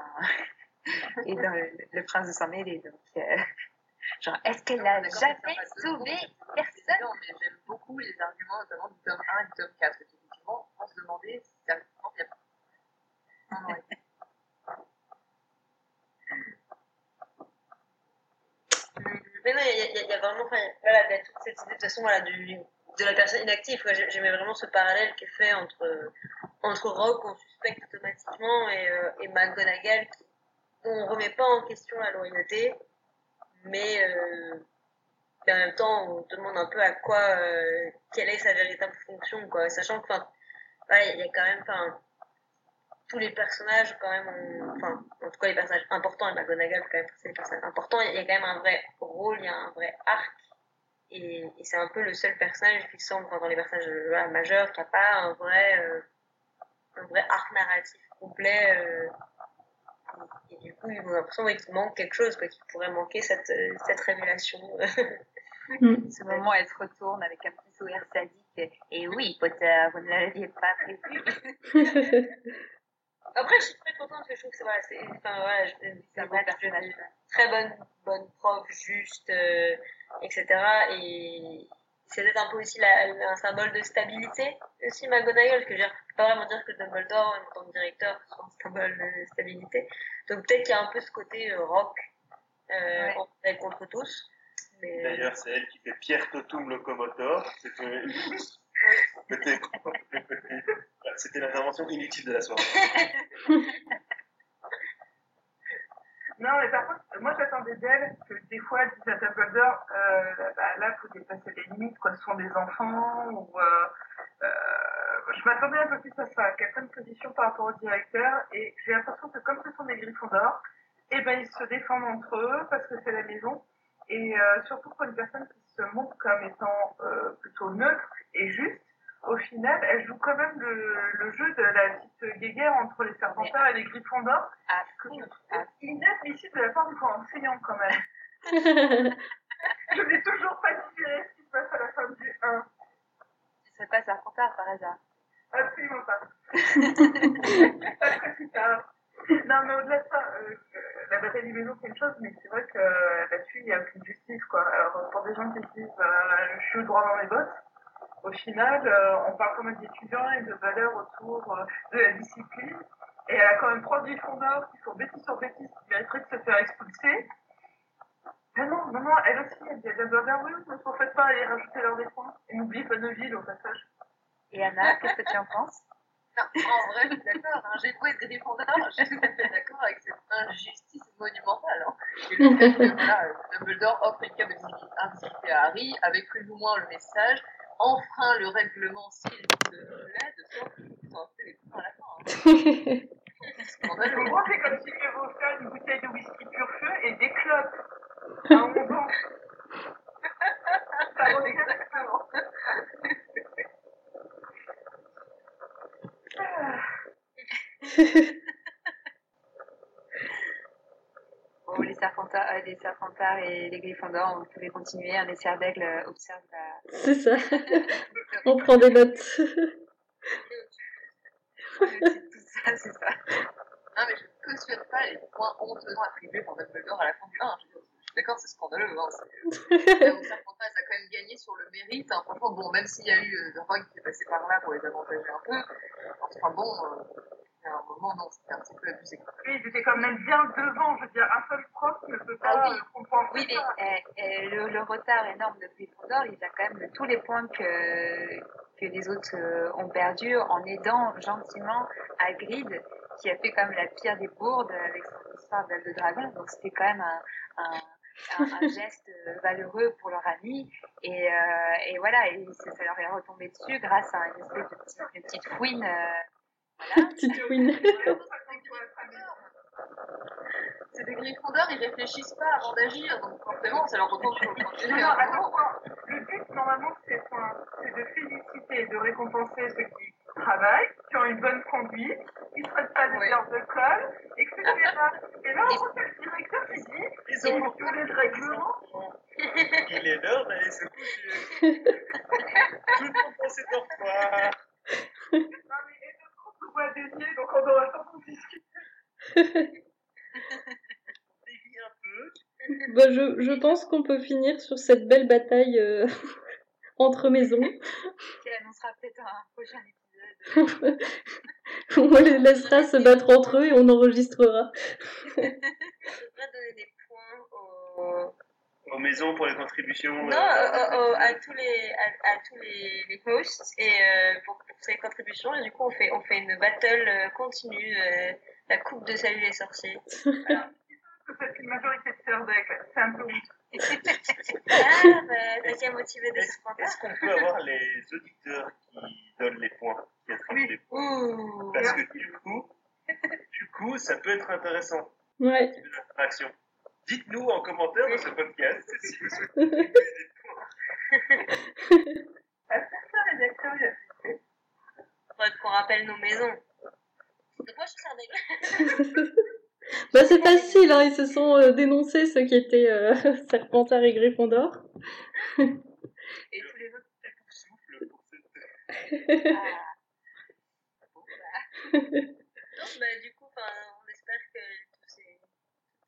et dans le, le prince de sang mêlé. Donc, euh, genre, est-ce qu'elle a D'accord, ça jamais sauvé personne? Évident, mais j'aime beaucoup les arguments, notamment du tome 1 et du tome 4. Effectivement, on se demandait si sérieusement il y a pas. Non, non. Mais non, il y, a- y y vraiment, enfin, voilà, il y a toute cette idée de toute façon, voilà, du, de la personne inactive. J'aimais vraiment ce parallèle qui est fait entre, entre Rogue, qu'on suspecte automatiquement, et, euh, et McGonagall, qui, dont on remet pas en question la loyauté, mais, euh, mais en même temps, on demande un peu à quoi, euh, quelle est sa véritable fonction, quoi. Sachant que, enfin, il y a quand même, enfin, tous les personnages quand même enfin en tout cas les personnages importants et McGonagall quand même c'est les personnages importants il y a quand même un vrai rôle il y a un vrai arc et, et c'est un peu le seul personnage qui semble enfin, dans les personnages voilà, majeurs qui a pas un vrai euh, un vrai arc narratif complet. Euh, et, du coup, ils ont l'impression qu'il manque quelque chose, qu'il pourrait manquer cette, euh, cette révélation. Mm. Ce moment, elle se retourne avec un petit sourire sadique. Et, oui, Potter, vous ne l'aviez pas prévu. Après, je suis très contente parce que je trouve que c'est voilà, c'est enfin, voilà, c'est un vrai personnage. Très bonne, bonne prof, juste, euh, etc. Et c'est peut-être un peu aussi la, un symbole de stabilité aussi McGonagall que je peux pas vraiment dire que Dumbledore en tant que directeur soit un symbole de stabilité. Donc peut-être qu'il y a un peu ce côté euh, rock euh, ouais. contre tous mais... d'ailleurs c'est elle qui fait Pierre Totum Locomotor c'était l'intervention inutile de la soirée Non, mais par contre, moi j'attendais d'elle que des fois, elle disait à euh, bah, là, il faut dépasser les limites, quoi, ce sont des enfants, ou. Euh, euh, je m'attendais un peu plus à ça, qu'elle prenne position par rapport au directeur, et j'ai l'impression que comme ce sont des griffons d'or, eh ben, ils se défendent entre eux parce que c'est la maison, et euh, surtout pour une personne qui se montre comme étant euh, plutôt neutre et juste, au final, elle joue quand même le, le jeu de la petite guéguerre entre les Serpentards et les Griffons d'or. Ah, trouve inadmissible de la part du corps enseignant quand même. je n'ai toujours pas digéré ce qui se passe à la fin du 1. Tu sais pas Serpentard par hasard Absolument pas. pas très super. Non, mais au-delà de ça, euh, la bataille du maison, c'est une chose, mais c'est vrai que euh, là-dessus, il n'y a aucune justice, quoi. Alors, pour des gens qui se disent, euh, je suis au droit dans mes bottes, au final, euh, on parle quand même d'étudiants et de valeurs autour euh, de la discipline. Et elle a quand même trois griffons d'or qui sont bêtises sur bêtises, qui mériteraient de se faire expulser. Mais non, non, non, elle aussi, elle dit à Dumbledore, oui, ne s'en faites pas, aller rajouter leurs des points. Et n'oubliez pas Neville au passage. Et Anna, qu'est-ce que tu en penses? Non, en vrai, je suis d'accord. Hein, J'ai trouvé Gryffondor, je suis tout à fait d'accord avec cette injustice monumentale. Hein. Et le fait que voilà, Dumbledore offre une cape d'invisibilité à Harry avec plus ou moins le message enfreint le règlement s'il de l'aide, sauf qu'ils ont fait les points à la fin. Hein. Moi, c'est comme si je vous offert une bouteille de whisky pur feu et des clopes à 11 ans. Ça vaut exactement. Les serpentards, euh, les serpentards et les griffons on pouvait continuer. Un essai d'aigle euh, observe la. C'est ça. on prend des notes. tout ça, c'est ça. Non, mais je ne cautionne pas les points honteux attribués par Dumbledore à la fin du 1. Je, je suis d'accord, c'est scandaleux. Hein, c'est... Serpentard, ça a quand même gagné sur le mérite. Hein. Franchement, bon, même s'il y a eu euh, Rogue qui est passé par là pour les avantager un peu, enfin bon. Euh, à un moment, non, c'était un petit peu abusé. Oui, ils étaient quand même bien devant. Je veux dire, un seul prof ne peut pas ah, oui. comprendre. Oui, mais euh, euh, le, le, retard énorme de Gryffondor, il a quand même tous les points que, que les autres euh, ont perdus en aidant gentiment Hagrid, qui a fait quand même la pire des bourdes avec son histoire de Dragon. Donc c'était quand même un, un un, un, geste valeureux pour leur ami et, euh, et voilà et ça, ça, leur est retombé dessus grâce à une espèce de petite, une petite fouine euh, voilà. petite fouine c'est des Gryffondors, ils réfléchissent pas avant d'agir, donc forcément, ça leur retombe sur le point Non, attends, le but, normalement, c'est de féliciter, de récompenser ceux qui travaillent, qui ont une bonne conduite, qui ne traitent pas des oui. heures de colle, etc. Et là, on voit le directeur qui dit, ils ont violé le règlement. Il est l'heure d'aller se coucher. Tout le monde pense c'est pour toi. Non, mais on doit dédier, donc on aura temps pour discuter. Bah, je, je, pense qu'on peut finir sur cette belle bataille euh, entre maisons. Qui annoncera peut-être un prochain épisode. on les laissera se battre entre eux et on enregistrera. Je voudrais donner des points aux, aux maisons pour les contributions. Non, euh, à tous les à, à tous les, les, hosts et euh, pour, pour, ces contributions. Et du coup, on fait on fait une battle euh, continue, la coupe de salut les sorciers. Voilà peut-être une majorité de sœurs d'aigle. C'est un peu Ah, bah, t'as qu'à motiver des Est-ce est qu'on peut avoir les auditeurs qui donnent les points, qui attribuent oui. les points? Ouh. Parce que du coup, du coup, ça peut être intéressant. Ouais. Action. Dites-nous en commentaire de ce podcast si vous souhaitez attribuer des points. À certains rédacteurs, il y a Faudrait qu'on rappelle nos maisons. bah c'est facile, hein, ils se sont euh, dénoncés ceux qui étaient euh, Serpentard et Gryffondor. Et tous les autres. Souffle pour cette... Ah. Bon, bah. Non, bah, du coup, enfin, on espère que toutes ces,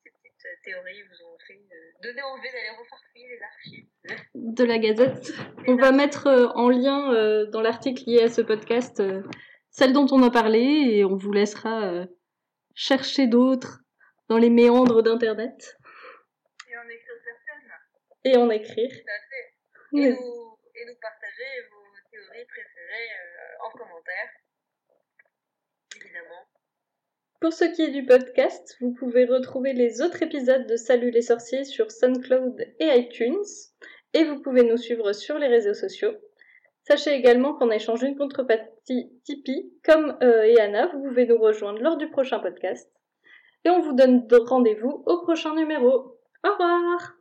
ces petites euh, théories vous ont fait euh, donner envie d'aller refarfouiller les archives. de la Gazette. On va mettre euh, en lien euh, dans l'article lié à ce podcast celle dont on a parlé et on vous laissera chercher d'autres dans les méandres d'Internet Et en écrire certaines. et en écrire. Tout à fait. Et, Mais- nous, et nous partager vos théories préférées en commentaire. Pour ce qui est du podcast, vous pouvez retrouver les autres épisodes de Salut les sorciers sur SoundCloud et iTunes. Et vous pouvez nous suivre sur les réseaux sociaux. Sachez également qu'en échange d'une contrepartie Tipeee, comme euh, et Anna, vous pouvez nous rejoindre lors du prochain podcast. Et on vous donne rendez-vous au prochain numéro. Au revoir